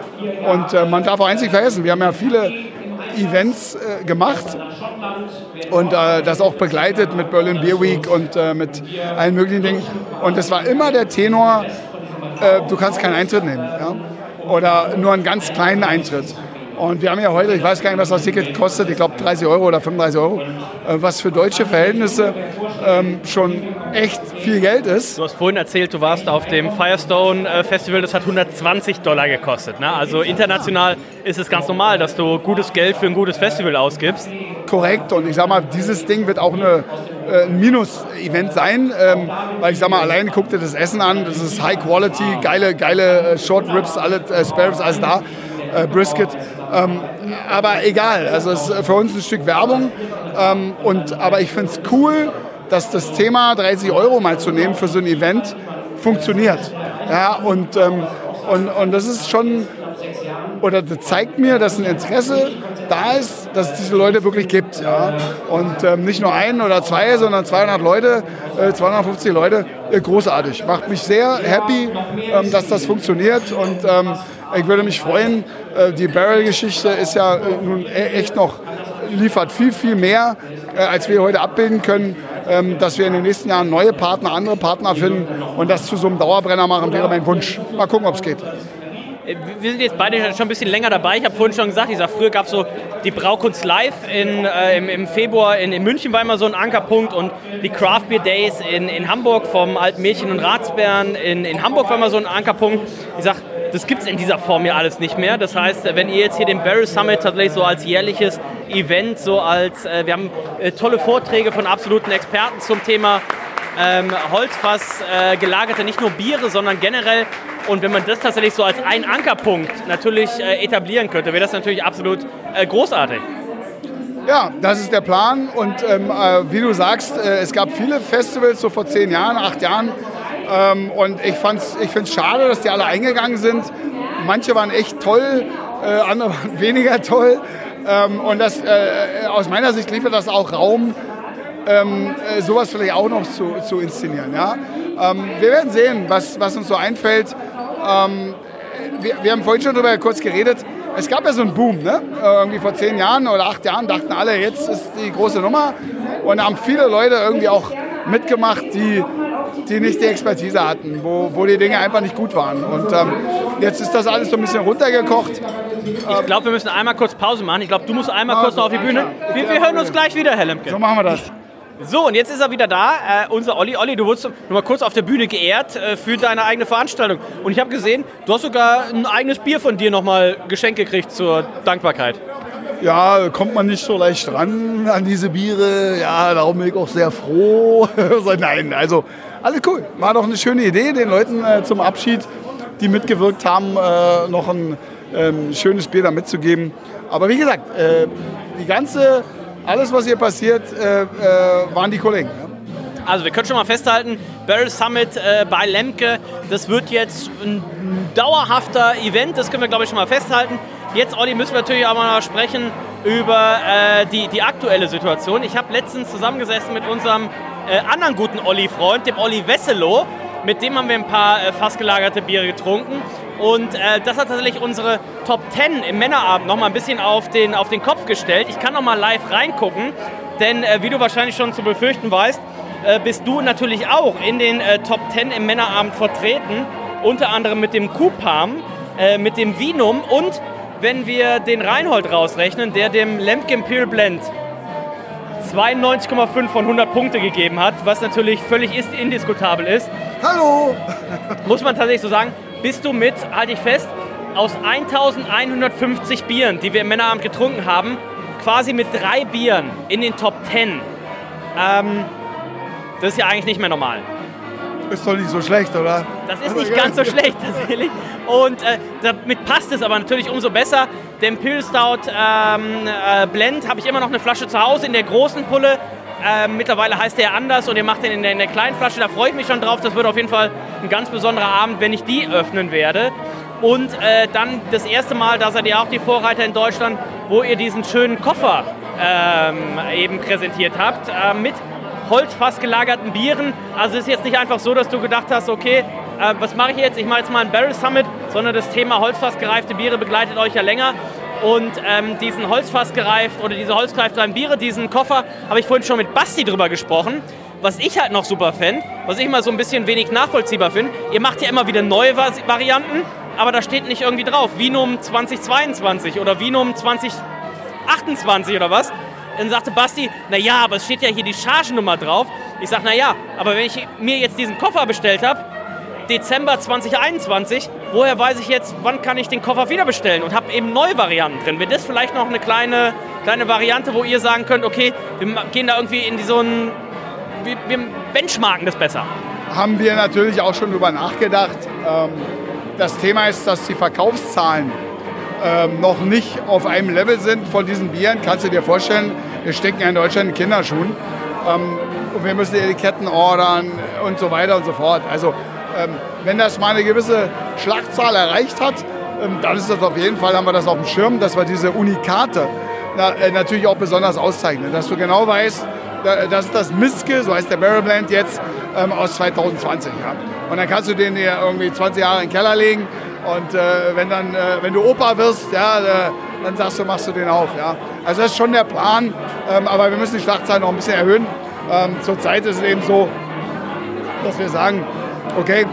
Und äh, man darf auch nicht vergessen, wir haben ja viele Events äh, gemacht und äh, das auch begleitet mit Berlin Beer Week und äh, mit allen möglichen Dingen. Und es war immer der Tenor, äh, du kannst keinen Eintritt nehmen. Ja? Oder nur einen ganz kleinen Eintritt. Und wir haben ja heute, ich weiß gar nicht, was das Ticket kostet, ich glaube 30 Euro oder 35 Euro, äh, was für deutsche Verhältnisse ähm, schon echt viel Geld ist. Du hast vorhin erzählt, du warst auf dem Firestone äh, Festival, das hat 120 Dollar gekostet. Ne? Also international ist es ganz normal, dass du gutes Geld für ein gutes Festival ausgibst. Korrekt und ich sag mal, dieses Ding wird auch eine, äh, ein Minus-Event sein, ähm, weil ich sag mal, allein guck dir das Essen an, das ist High Quality, geile, geile Short Ribs, alle äh, Spare Ribs, alles da, äh, Brisket. Ähm, aber egal, also es ist für uns ein Stück Werbung. Ähm, und, aber ich finde es cool, dass das Thema 30 Euro mal zu nehmen für so ein Event funktioniert. Ja, und, ähm, und, und das ist schon, oder das zeigt mir, dass ein Interesse da ist, dass es diese Leute wirklich gibt. Ja. Und ähm, nicht nur ein oder zwei, sondern 200 Leute, äh, 250 Leute, äh, großartig. Macht mich sehr happy, ähm, dass das funktioniert und ähm, ich würde mich freuen, äh, die Barrel-Geschichte ist ja äh, nun e-, echt noch, liefert viel, viel mehr, äh, als wir heute abbilden können. Ähm, dass wir in den nächsten Jahren neue Partner, andere Partner finden und das zu so einem Dauerbrenner machen, wäre mein Wunsch. Mal gucken, ob es geht. Wir sind jetzt beide schon ein bisschen länger dabei. Ich habe vorhin schon gesagt, ich sag, früher gab es so die Braukunst Live in, äh, im, im, Februar in, in, München war immer so ein Ankerpunkt und die Craft Beer Days in, in Hamburg vom Alten Mädchen und Ratsbären in, Hamburg war immer so ein Ankerpunkt. Ich sag, das gibt es in dieser Form ja alles nicht mehr. Das heißt, wenn ihr jetzt hier den Barrel Summit tatsächlich so als jährliches Event, so als, äh, wir haben äh, tolle Vorträge von absoluten Experten zum Thema ähm, Holzfass äh, gelagerte nicht nur Biere, sondern generell. Und wenn man das tatsächlich so als einen Ankerpunkt natürlich äh, etablieren könnte, wäre das natürlich absolut äh, großartig. Ja, das ist der Plan. Und ähm, äh, wie du sagst, äh, es gab viele Festivals so vor zehn Jahren, acht Jahren. Ähm, und ich, ich finde es schade, dass die alle eingegangen sind. Manche waren echt toll, äh, andere waren weniger toll. Ähm, und das, aus meiner Sicht liefert das auch Raum ähm, äh, sowas vielleicht auch noch zu, zu inszenieren. Ja? Ähm, wir werden sehen, was, was uns so einfällt. Ähm, wir, wir, haben vorhin schon darüber kurz geredet. Es gab ja so einen Boom, ne? Äh, irgendwie vor zehn Jahren oder acht Jahren dachten alle, jetzt ist die große Nummer. Und haben viele Leute irgendwie auch mitgemacht, die, die nicht die Expertise hatten, wo, wo die Dinge einfach nicht gut waren. Und ähm, jetzt ist das alles so ein bisschen runtergekocht. Ich glaube, wir müssen einmal kurz Pause machen. Ich glaube, du musst einmal kurz noch auf die Bühne. Wir, wir hören uns gleich wieder, Herr Lemke. So machen wir das. So, und jetzt ist er wieder da, äh, unser Olli. Olli, du wurdest noch mal kurz auf der Bühne geehrt äh, für deine eigene Veranstaltung. Und ich habe gesehen, du hast sogar ein eigenes Bier von dir nochmal geschenkt gekriegt zur Dankbarkeit. Ja, kommt man nicht so leicht ran an diese Biere. Ja, darum bin ich auch sehr froh. Nein, also alles cool. War doch eine schöne Idee, den Leuten äh, zum Abschied, die mitgewirkt haben, äh, noch ein ähm, schönes Bier da mitzugeben. Aber wie gesagt, äh, die ganze, alles was hier passiert, äh, äh, waren die Kollegen. Also wir können schon mal festhalten, Barrel Summit äh, bei Lemke, das wird jetzt ein dauerhafter Event, das können wir glaube ich schon mal festhalten. Jetzt, Olli, müssen wir natürlich auch mal sprechen über äh, die, die aktuelle Situation. Ich habe letztens zusammengesessen mit unserem äh, anderen guten Olli-Freund, dem Olli Wesselow. Mit dem haben wir ein paar äh, fast gelagerte Biere getrunken. Und äh, das hat tatsächlich unsere Top 10 im Männerabend noch mal ein bisschen auf den, auf den Kopf gestellt. Ich kann noch mal live reingucken, denn äh, wie du wahrscheinlich schon zu befürchten weißt, äh, bist du natürlich auch in den äh, Top 10 im Männerabend vertreten. Unter anderem mit dem Kupam, äh, mit dem Vinum und wenn wir den Reinhold rausrechnen, der dem Lemke Imperial Blend 92,5 von 100 Punkte gegeben hat, was natürlich völlig indiskutabel ist. Hallo! Muss man tatsächlich so sagen, bist du mit, halte ich fest, aus 1150 Bieren, die wir im Männerabend getrunken haben, quasi mit drei Bieren in den Top 10. Ähm, das ist ja eigentlich nicht mehr normal. Ist doch nicht so schlecht, oder? Das ist nicht ganz so schlecht tatsächlich. Und äh, damit passt es aber natürlich umso besser. Den Pill Stout ähm, äh, Blend habe ich immer noch eine Flasche zu Hause in der großen Pulle. Äh, mittlerweile heißt der anders und ihr macht den in der, in der, kleinen Flasche. Da freue ich mich schon drauf. Das wird auf jeden Fall ein ganz besonderer Abend, wenn ich die öffnen werde. Und äh, dann das erste Mal, da seid ihr auch die Vorreiter in Deutschland, wo ihr diesen schönen Koffer ähm, eben präsentiert habt äh, mit Holzfass gelagerten Bieren. Also es ist jetzt nicht einfach so, dass du gedacht hast, okay, äh, was mache ich jetzt? Ich mache jetzt mal ein Barrel Summit, sondern das Thema Holzfass gereifte Biere begleitet euch ja länger. Und ähm, diesen Holzfass gereift oder diese holzgereiften Biere, diesen Koffer, habe ich vorhin schon mit Basti drüber gesprochen. Was ich halt noch super fände, was ich immer so ein bisschen wenig nachvollziehbar finde, ihr macht ja immer wieder neue Varianten, aber da steht nicht irgendwie drauf, Vinum 2022 oder Vinum 2028 oder was. Dann sagte Basti, naja, aber es steht ja hier die Chargennummer drauf. Ich sage, naja, aber wenn ich mir jetzt diesen Koffer bestellt habe, Dezember 2021, woher weiß ich jetzt, wann kann ich den Koffer wieder bestellen und habe eben neue Varianten drin. Wäre das vielleicht noch eine kleine, kleine Variante, wo ihr sagen könnt, okay, wir gehen da irgendwie in so ein, wir, wir benchmarken das besser? Haben wir natürlich auch schon drüber nachgedacht. Ähm, das Thema ist, dass die Verkaufszahlen ähm, noch nicht auf einem Level sind von diesen Bieren. Kannst du dir vorstellen, wir stecken ja in Deutschland in Kinderschuhen. Ähm, und wir müssen Etiketten ordern und so weiter und so fort. Also ähm, wenn das mal eine gewisse Schlachtzahl erreicht hat, ähm, dann ist das auf jeden Fall, haben wir das auf dem Schirm, dass wir diese Unikate na, äh, natürlich auch besonders auszeichnen. Dass du genau weißt, das ist das Miske, so heißt der Barrel Blend jetzt, ähm, aus 2020. Ja. Und dann kannst du den dir irgendwie 20 Jahre in den Keller legen und äh, wenn, dann, äh, wenn du Opa wirst, ja, äh, dann sagst du, machst du den auf. Ja. Also das ist schon der Plan, ähm, aber wir müssen die Schlachtzahl noch ein bisschen erhöhen. Ähm, zurzeit ist es eben so, dass wir sagen, okay,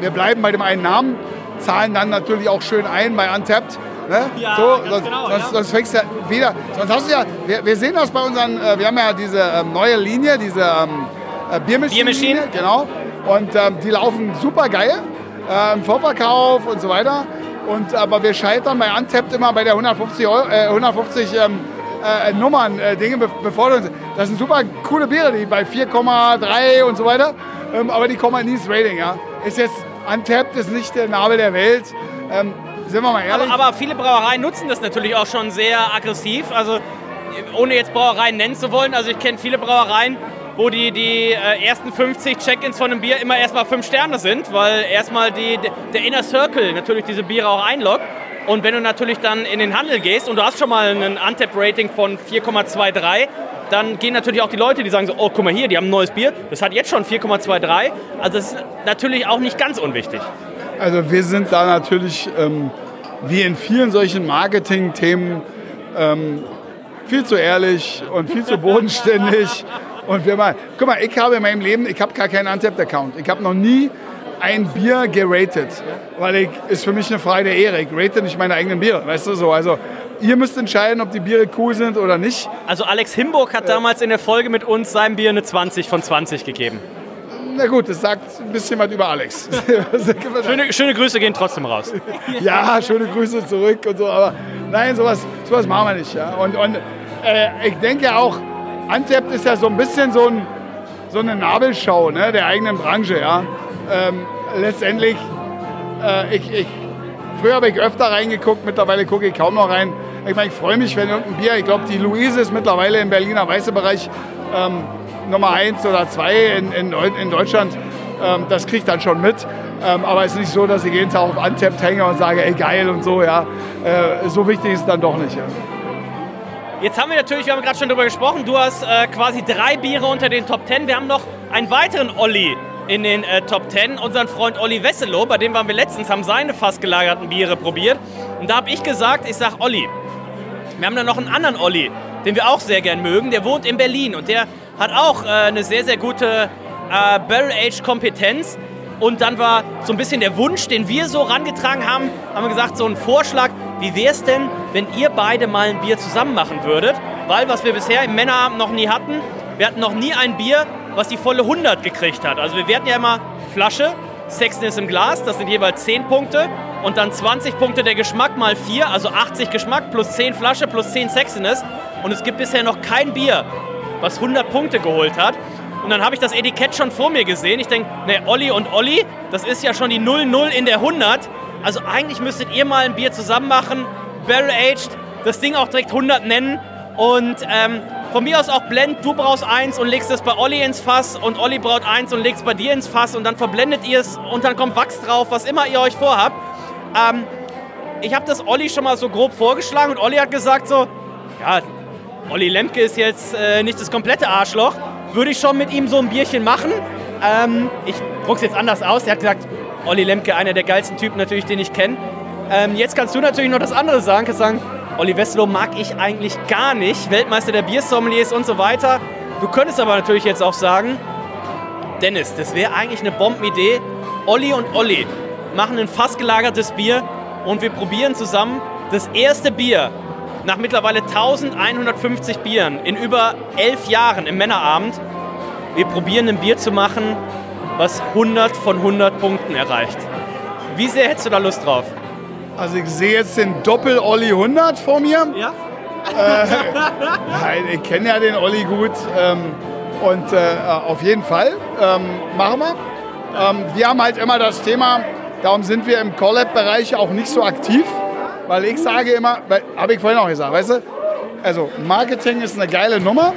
wir bleiben bei dem einen Namen, zahlen dann natürlich auch schön ein bei Untapped. Ne? Ja, so, sonst, genau, sonst, ja. sonst fängst du ja wieder. Sonst hast du ja, wir, wir sehen das bei unseren, äh, wir haben ja diese ähm, neue Linie, diese ähm, äh. Biermaschinen. Genau. Und ähm, die laufen super geil äh, im Vorverkauf und so weiter. Und, aber wir scheitern bei Untapped immer bei der 150, Euro, äh, 150 ähm, äh, Nummern, äh, Dinge be befordern. Das sind super coole Biere, die bei 4,3 und so weiter. Ähm, aber die kommen halt nie ins Rating. Ja. Ist jetzt, Untapped ist nicht der Nabel der Welt. Ähm, sind wir mal ehrlich. Aber, aber viele Brauereien nutzen das natürlich auch schon sehr aggressiv. Also ohne jetzt Brauereien nennen zu wollen. Also ich kenne viele Brauereien, wo die, die äh, ersten 50 Check-ins von einem Bier immer erstmal 5 Sterne sind, weil erstmal die, der Inner Circle natürlich diese Biere auch einloggt. Und wenn du natürlich dann in den Handel gehst und du hast schon mal ein Untap-Rating von 4,23, dann gehen natürlich auch die Leute, die sagen so, oh, guck mal hier, die haben ein neues Bier, das hat jetzt schon 4,23. Also das ist natürlich auch nicht ganz unwichtig. Also wir sind da natürlich, ähm, wie in vielen solchen Marketing-Themen, ähm, viel zu ehrlich und viel zu bodenständig. Und wir mal, guck mal, ich habe in meinem Leben, ich habe gar keinen Untapped-Account. Ich habe noch nie ein Bier geratet, weil ich, ist für mich eine Frage der Ehre. Ich rate nicht meine eigenen Biere, weißt du so. Also ihr müsst entscheiden, ob die Biere cool sind oder nicht. Also Alex Himburg hat damals in der Folge mit uns seinem Bier eine 20 von 20 gegeben. Na gut, das sagt ein bisschen was über Alex. schöne, schöne Grüße gehen trotzdem raus. ja, schöne Grüße zurück und so, aber nein, sowas, sowas machen wir nicht. Ja. Und, und äh, ich denke auch, Antep ist ja so ein bisschen so, ein, so eine Nabelschau ne, der eigenen Branche. Ja. Ähm, letztendlich, äh, ich, ich, früher habe ich öfter reingeguckt, mittlerweile gucke ich kaum noch rein. Ich meine, ich freue mich, wenn irgendein Bier, ich glaube, die Luise ist mittlerweile im Berliner Weiße-Bereich ähm, Nummer 1 oder 2 in, in, in Deutschland. Ähm, das kriege ich dann schon mit. Ähm, aber es ist nicht so, dass ich jeden Tag auf Untapped hänge und sage, ey geil und so. Ja. Äh, so wichtig ist es dann doch nicht. Ja. Jetzt haben wir natürlich, wir haben gerade schon darüber gesprochen, du hast äh, quasi drei Biere unter den Top 10. Wir haben noch einen weiteren Olli in den äh, Top 10, unseren Freund Olli Wesselow, bei dem waren wir letztens, haben seine fast gelagerten Biere probiert. Und da habe ich gesagt, ich sage Olli, wir haben da noch einen anderen Olli, den wir auch sehr gern mögen, der wohnt in Berlin und der hat auch äh, eine sehr, sehr gute äh, Barrel-Age-Kompetenz. Und dann war so ein bisschen der Wunsch, den wir so rangetragen haben, haben wir gesagt, so ein Vorschlag, wie wäre es denn, wenn ihr beide mal ein Bier zusammen machen würdet? Weil was wir bisher im Männerabend noch nie hatten, wir hatten noch nie ein Bier, was die volle 100 gekriegt hat. Also wir werten ja immer Flasche, Sexiness im Glas, das sind jeweils 10 Punkte und dann 20 Punkte der Geschmack mal 4, also 80 Geschmack plus 10 Flasche plus 10 Sexiness. Und es gibt bisher noch kein Bier, was 100 Punkte geholt hat. Und dann habe ich das Etikett schon vor mir gesehen. Ich denke, ne, Olli und Olli, das ist ja schon die 0-0 in der 100. Also eigentlich müsstet ihr mal ein Bier zusammen machen, Barrel Aged, das Ding auch direkt 100 nennen. Und ähm, von mir aus auch Blend, du brauchst eins und legst es bei Olli ins Fass und Olli braucht eins und legst bei dir ins Fass und dann verblendet ihr es und dann kommt Wachs drauf, was immer ihr euch vorhabt. Ähm, ich habe das Olli schon mal so grob vorgeschlagen und Olli hat gesagt so, ja, Olli Lemke ist jetzt äh, nicht das komplette Arschloch. Würde ich schon mit ihm so ein Bierchen machen. Ähm, ich druck's jetzt anders aus. Er hat gesagt, Olli Lemke, einer der geilsten Typen natürlich, den ich kenne. Ähm, jetzt kannst du natürlich noch das andere sagen. Kannst sagen, Olli Westlow mag ich eigentlich gar nicht. Weltmeister der Biersommeliers und so weiter. Du könntest aber natürlich jetzt auch sagen, Dennis, das wäre eigentlich eine Bombenidee. Olli und Olli machen ein fast gelagertes Bier und wir probieren zusammen das erste Bier nach mittlerweile 1150 Bieren in über elf Jahren im Männerabend. Wir probieren ein Bier zu machen, was 100 von 100 Punkten erreicht. Wie sehr hättest du da Lust drauf? Also ich sehe jetzt den Doppel-Olli 100 vor mir. Ja? Äh, nein, ich kenne ja den Olli gut. Ähm, und äh, auf jeden Fall ähm, machen wir. Ähm, wir haben halt immer das Thema, darum sind wir im Collab-Bereich auch nicht so aktiv. Weil ich sage immer, habe ich vorhin auch gesagt, weißt du, also Marketing ist eine geile Nummer,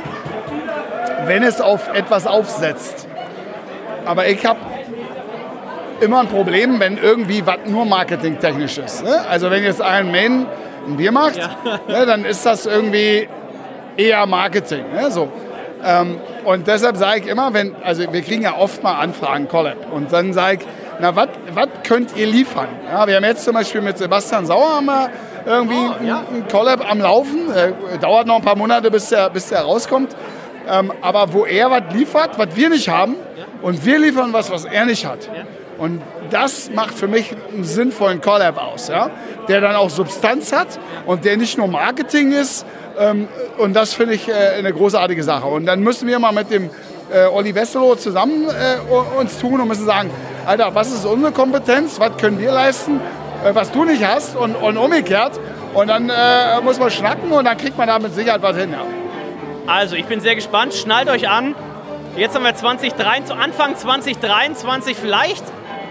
wenn es auf etwas aufsetzt. Aber ich habe immer ein Problem, wenn irgendwie was nur marketingtechnisch ist. Ne? Also wenn jetzt ein Main ein Bier macht, ja. ne, dann ist das irgendwie eher Marketing. Ne? So. Ähm, und deshalb sage ich immer, wenn, also wir kriegen ja oft mal Anfragen, Collab. Und dann sage ich, na, was könnt ihr liefern? Ja, wir haben jetzt zum Beispiel mit Sebastian Sauer wir irgendwie oh, ja. einen Collab am Laufen. Äh, dauert noch ein paar Monate, bis der, bis der rauskommt. Ähm, aber wo er was liefert, was wir nicht haben, ja. und wir liefern was, was er nicht hat. Ja. Und das macht für mich einen sinnvollen Collab aus, ja? der dann auch Substanz hat und der nicht nur Marketing ist. Ähm, und das finde ich äh, eine großartige Sache. Und dann müssen wir mal mit dem äh, Olli Wesselow zusammen äh, uns tun und müssen sagen, Alter, was ist unsere Kompetenz, was können wir leisten, äh, was du nicht hast und, und umgekehrt. Und dann äh, muss man schnacken und dann kriegt man da mit Sicherheit was hin. Ja. Also, ich bin sehr gespannt. Schnallt euch an. Jetzt haben wir 2023, Anfang 2023, vielleicht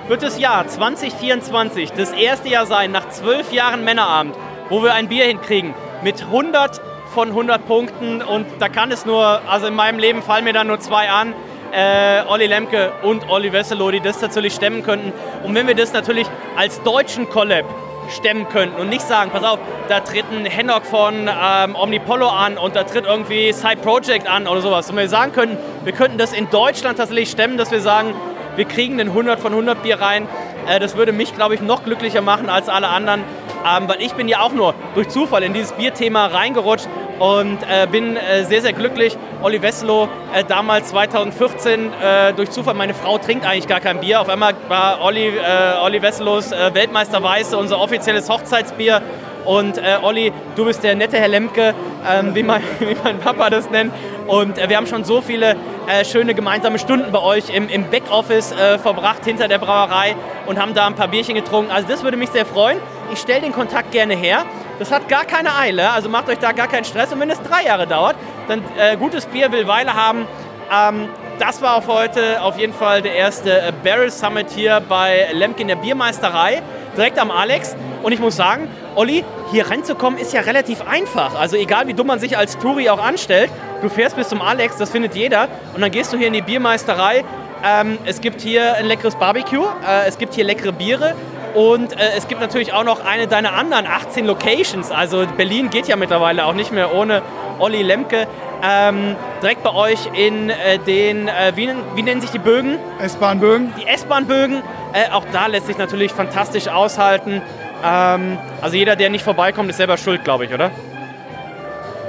wird das Jahr 2024 das erste Jahr sein, nach zwölf Jahren Männerabend, wo wir ein Bier hinkriegen mit 100 von 100 Punkten und da kann es nur, also in meinem Leben fallen mir da nur zwei an, äh, Olli Lemke und Olli Wesselow, die das natürlich stemmen könnten. Und wenn wir das natürlich als deutschen Collab stemmen könnten und nicht sagen, pass auf, da tritt ein Hennock von ähm, Omnipollo an und da tritt irgendwie Side Project an oder sowas. Und wir sagen könnten, wir könnten das in Deutschland tatsächlich stemmen, dass wir sagen, wir kriegen den 100 von 100 Bier rein. Äh, das würde mich, glaube ich, noch glücklicher machen als alle anderen. Ähm, weil ich bin ja auch nur durch Zufall in dieses Bierthema reingerutscht und äh, bin äh, sehr, sehr glücklich. Olli Wesselo, äh, damals 2014, äh, durch Zufall, meine Frau trinkt eigentlich gar kein Bier. Auf einmal war Olli, äh, Olli Wesselos äh, Weltmeister Weiße unser offizielles Hochzeitsbier Und äh, Olli, du bist der nette Herr Lemke, ähm, wie, mein, wie mein Papa das nennt. Und äh, wir haben schon so viele äh, schöne gemeinsame Stunden bei euch im, im Backoffice äh, verbracht, hinter der Brauerei und haben da ein paar Bierchen getrunken. Also das würde mich sehr freuen. Ich stelle den Kontakt gerne her. Das hat gar keine Eile, also macht euch da gar keinen Stress. Und wenn es drei Jahre dauert, dann äh, gutes Bier will Weile haben. Ähm, das war auf heute auf jeden Fall der erste äh, Barrel Summit hier bei Lemke in der Biermeisterei, direkt am Alex. Und ich muss sagen, Olli, hier reinzukommen ist ja relativ einfach. Also egal wie dumm man sich als Touri auch anstellt, du fährst bis zum Alex, das findet jeder. Und dann gehst du hier in die Biermeisterei. Ähm, es gibt hier ein leckeres Barbecue, äh, es gibt hier leckere Biere und äh, es gibt natürlich auch noch eine deiner anderen 18 Locations. Also Berlin geht ja mittlerweile auch nicht mehr ohne Olli Lemke. Ähm, direkt bei euch in äh, den, äh, wie, wie, nennen sich die Bögen? S-Bahn-Bögen. Die S-Bahn-Bögen. Äh, auch da lässt sich natürlich fantastisch aushalten. Ähm, also jeder, der nicht vorbeikommt, ist selber schuld, glaube ich, oder?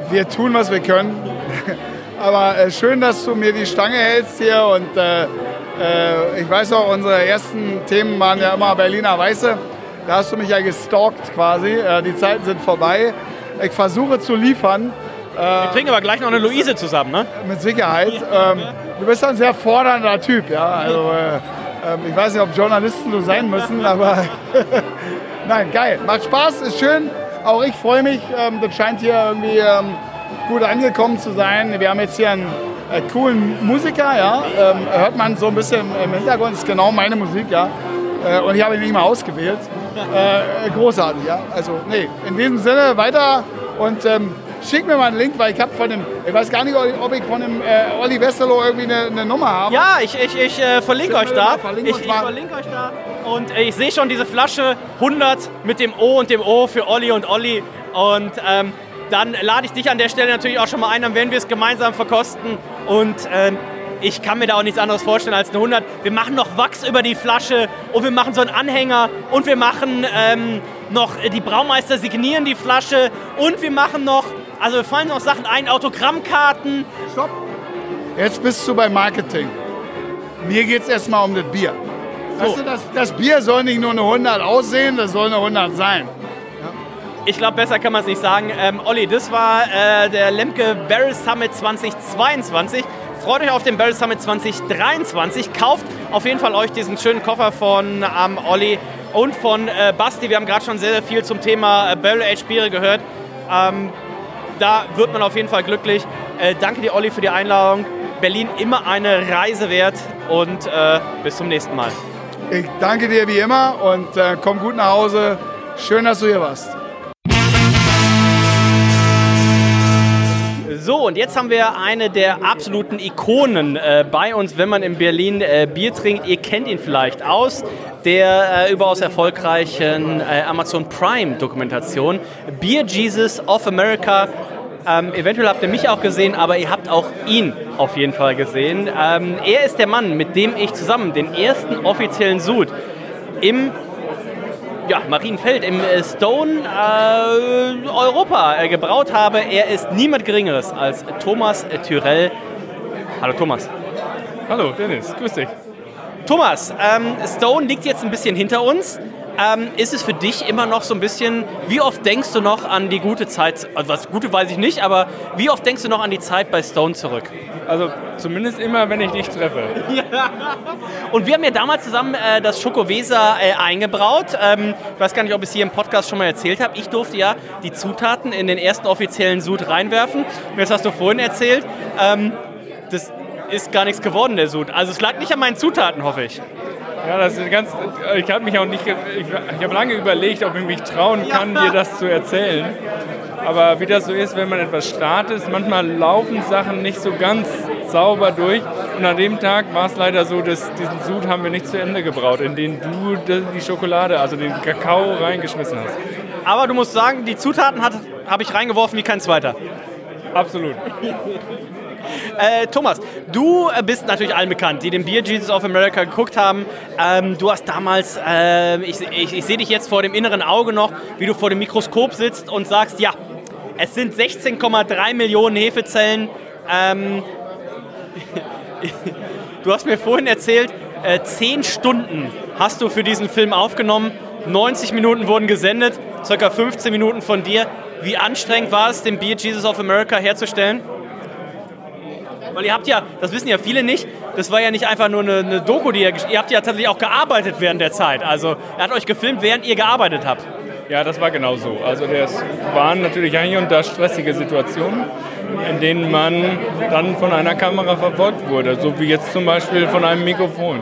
Wir tun, was wir können. Aber äh, schön, dass du mir die Stange hältst hier. Und äh, äh, ich weiß auch, unsere ersten Themen waren ja immer Berliner Weiße. Da hast du mich ja gestalkt quasi. die Zeiten sind vorbei. Ich versuche zu liefern. Wir trinken aber gleich noch eine Luise zusammen, ne? Mit Sicherheit. Ähm, du bist ein sehr fordernder Typ, ja. Also, äh, ich weiß nicht, ob Journalisten so sein müssen, aber nein, geil. Macht Spaß, ist schön. Auch ich freue mich. Ähm, das scheint hier irgendwie ähm, gut angekommen zu sein. Wir haben jetzt hier einen äh, coolen Musiker, ja. Ähm, hört man so ein bisschen im Hintergrund, ist genau meine Musik, ja. Äh, und ich habe ihn nicht mal ausgewählt. Äh, großartig, ja. Also, nee, in diesem Sinne weiter und ähm, Schick mir mal einen Link, weil ich habe von dem, ich weiß gar nicht, ob ich von dem äh, Olli Westerlo irgendwie eine, eine, Nummer habe. Ja, ich, ich, ich äh, verlinke euch da. Ich, ich verlinke euch da. Und äh, ich sehe schon diese Flasche 100 mit dem O und dem O für Olli und Olli. Und ähm, dann lade ich dich an der Stelle natürlich auch schon mal ein, dann werden wir es gemeinsam verkosten. Und ähm, ich kann mir da auch nichts anderes vorstellen als eine 100. Wir machen noch Wachs über die Flasche und wir machen so einen Anhänger und wir machen ähm, noch, die Braumeister signieren die Flasche und wir machen noch also wir fallen noch Sachen ein, Autogrammkarten. Stopp. Jetzt bist du beim Marketing. Mir geht es erstmal um das Bier. So. Weißt du, das, das, Bier soll nicht nur eine 100 aussehen, das soll eine 100 sein. Ja. Ich glaube, besser kann man es nicht sagen. Ähm, Olli, das war äh, der Lemke Barrel Summit 2022. Freut euch auf den Barrel Summit 2023. Kauft auf jeden Fall euch diesen schönen Koffer von ähm, Olli und von äh, Basti. Wir haben gerade schon sehr, sehr viel zum Thema äh, Barrel Age Biere gehört. Ähm, da wird man auf jeden Fall glücklich. Äh, danke dir, Olli, für die Einladung. Berlin immer eine Reise wert und äh, bis zum nächsten Mal. Ich danke dir wie immer und äh, komm gut nach Hause. Schön, dass du hier warst. So, und jetzt haben wir eine der absoluten Ikonen äh, bei uns, wenn man in Berlin äh, Bier trinkt. Ihr kennt ihn vielleicht aus der äh, überaus erfolgreichen äh, Amazon Prime Dokumentation Beer Jesus of America. Ähm, eventuell habt ihr mich auch gesehen, aber ihr habt auch ihn auf jeden Fall gesehen. Ähm, er ist der Mann, mit dem ich zusammen den ersten offiziellen Sud im ja, Marienfeld im äh, Stone äh, Europa äh, gebraut habe. Er ist niemand Geringeres als Thomas Tyrell. Hallo Thomas. Hallo Dennis, grüß dich. Thomas, ähm, Stone liegt jetzt ein bisschen hinter uns. Ähm, ist es für dich immer noch so ein bisschen, wie oft denkst du noch an die gute Zeit, also was Gute weiß ich nicht, aber wie oft denkst du noch an die Zeit bei Stone zurück? Also zumindest immer, wenn ich dich treffe. Ja. Und wir haben ja damals zusammen äh, das Schokowesa äh, eingebraut. Ähm, ich weiß gar nicht, ob ich es hier im Podcast schon mal erzählt habe. Ich durfte ja die Zutaten in den ersten offiziellen Sud reinwerfen. Und jetzt hast du vorhin erzählt, ähm, das ist gar nichts geworden, der Sud. Also es lag nicht an meinen Zutaten, hoffe ich. Ja, das ist ganz. Ich habe mich auch nicht. Ich, ich habe lange überlegt, ob ich mich trauen kann, dir das zu erzählen. Aber wie das so ist, wenn man etwas startet, manchmal laufen Sachen nicht so ganz sauber durch. Und an dem Tag war es leider so, dass diesen Sud haben wir nicht zu Ende gebraut, in den du die Schokolade, also den Kakao reingeschmissen hast. Aber du musst sagen, die Zutaten habe ich reingeworfen wie kein zweiter. Absolut. Äh, Thomas, du äh, bist natürlich allen bekannt, die den Beer Jesus of America geguckt haben. Ähm, du hast damals, äh, ich, ich, ich sehe dich jetzt vor dem inneren Auge noch, wie du vor dem Mikroskop sitzt und sagst, ja, es sind 16,3 Millionen Hefezellen. Ähm, du hast mir vorhin erzählt, äh, 10 Stunden hast du für diesen Film aufgenommen, 90 Minuten wurden gesendet. circa 15 Minuten von dir. Wie anstrengend war es, den Beer Jesus of America herzustellen? Weil ihr habt ja, das wissen ja viele nicht, das war ja nicht einfach nur eine, eine Doku, die ihr, ihr habt ja tatsächlich auch gearbeitet während der Zeit. Also er hat euch gefilmt, während ihr gearbeitet habt. Ja, das war genau so. Also das waren natürlich hier und da stressige Situationen, in denen man dann von einer Kamera verfolgt wurde, so wie jetzt zum Beispiel von einem Mikrofon.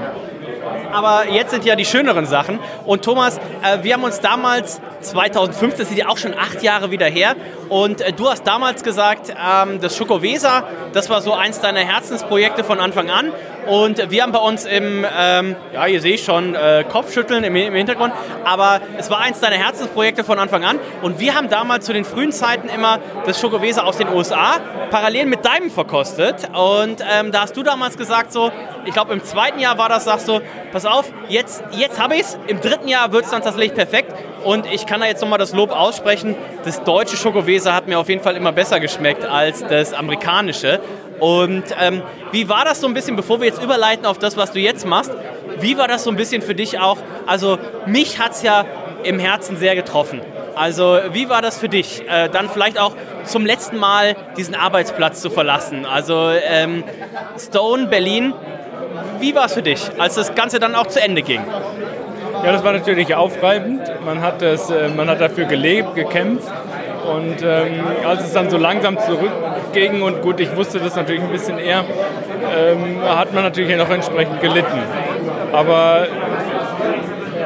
Aber jetzt sind ja die schöneren Sachen. Und Thomas, äh, wir haben uns damals 2005, das ist ja auch schon acht Jahre wieder her, und äh, du hast damals gesagt, ähm, das Schokowesa, das war so eins deiner Herzensprojekte von Anfang an. Und wir haben bei uns im, ähm, ja, ihr seht schon, äh, Kopfschütteln im, im, Hintergrund, aber es war eins deiner Herzensprojekte von Anfang an. Und wir haben damals zu den frühen Zeiten immer das Schokowesa aus den USA parallel mit deinem verkostet. Und ähm, da hast du damals gesagt, so, ich glaube im zweiten Jahr war das, sagst du, pass auf, jetzt, jetzt habe ich es, im dritten Jahr wird es dann tatsächlich perfekt. Und ich kann da jetzt nochmal das Lob aussprechen, das deutsche Schokowesa hat mir auf jeden Fall immer besser geschmeckt als das amerikanische. Und ähm, wie war das so ein bisschen, bevor wir jetzt überleiten auf das, was du jetzt machst, wie war das so ein bisschen für dich auch? Also mich hat es ja im Herzen sehr getroffen. Also wie war das für dich, äh, dann vielleicht auch zum letzten Mal diesen Arbeitsplatz zu verlassen? Also ähm, Stone, Berlin, wie war es für dich, als das Ganze dann auch zu Ende ging? Ja, das war natürlich aufreibend. Man hat, das, äh, man hat dafür gelebt, gekämpft. Und ähm, als es dann so langsam zurückging und gut, ich wusste das natürlich ein bisschen eher, ähm, hat man natürlich noch entsprechend gelitten. Aber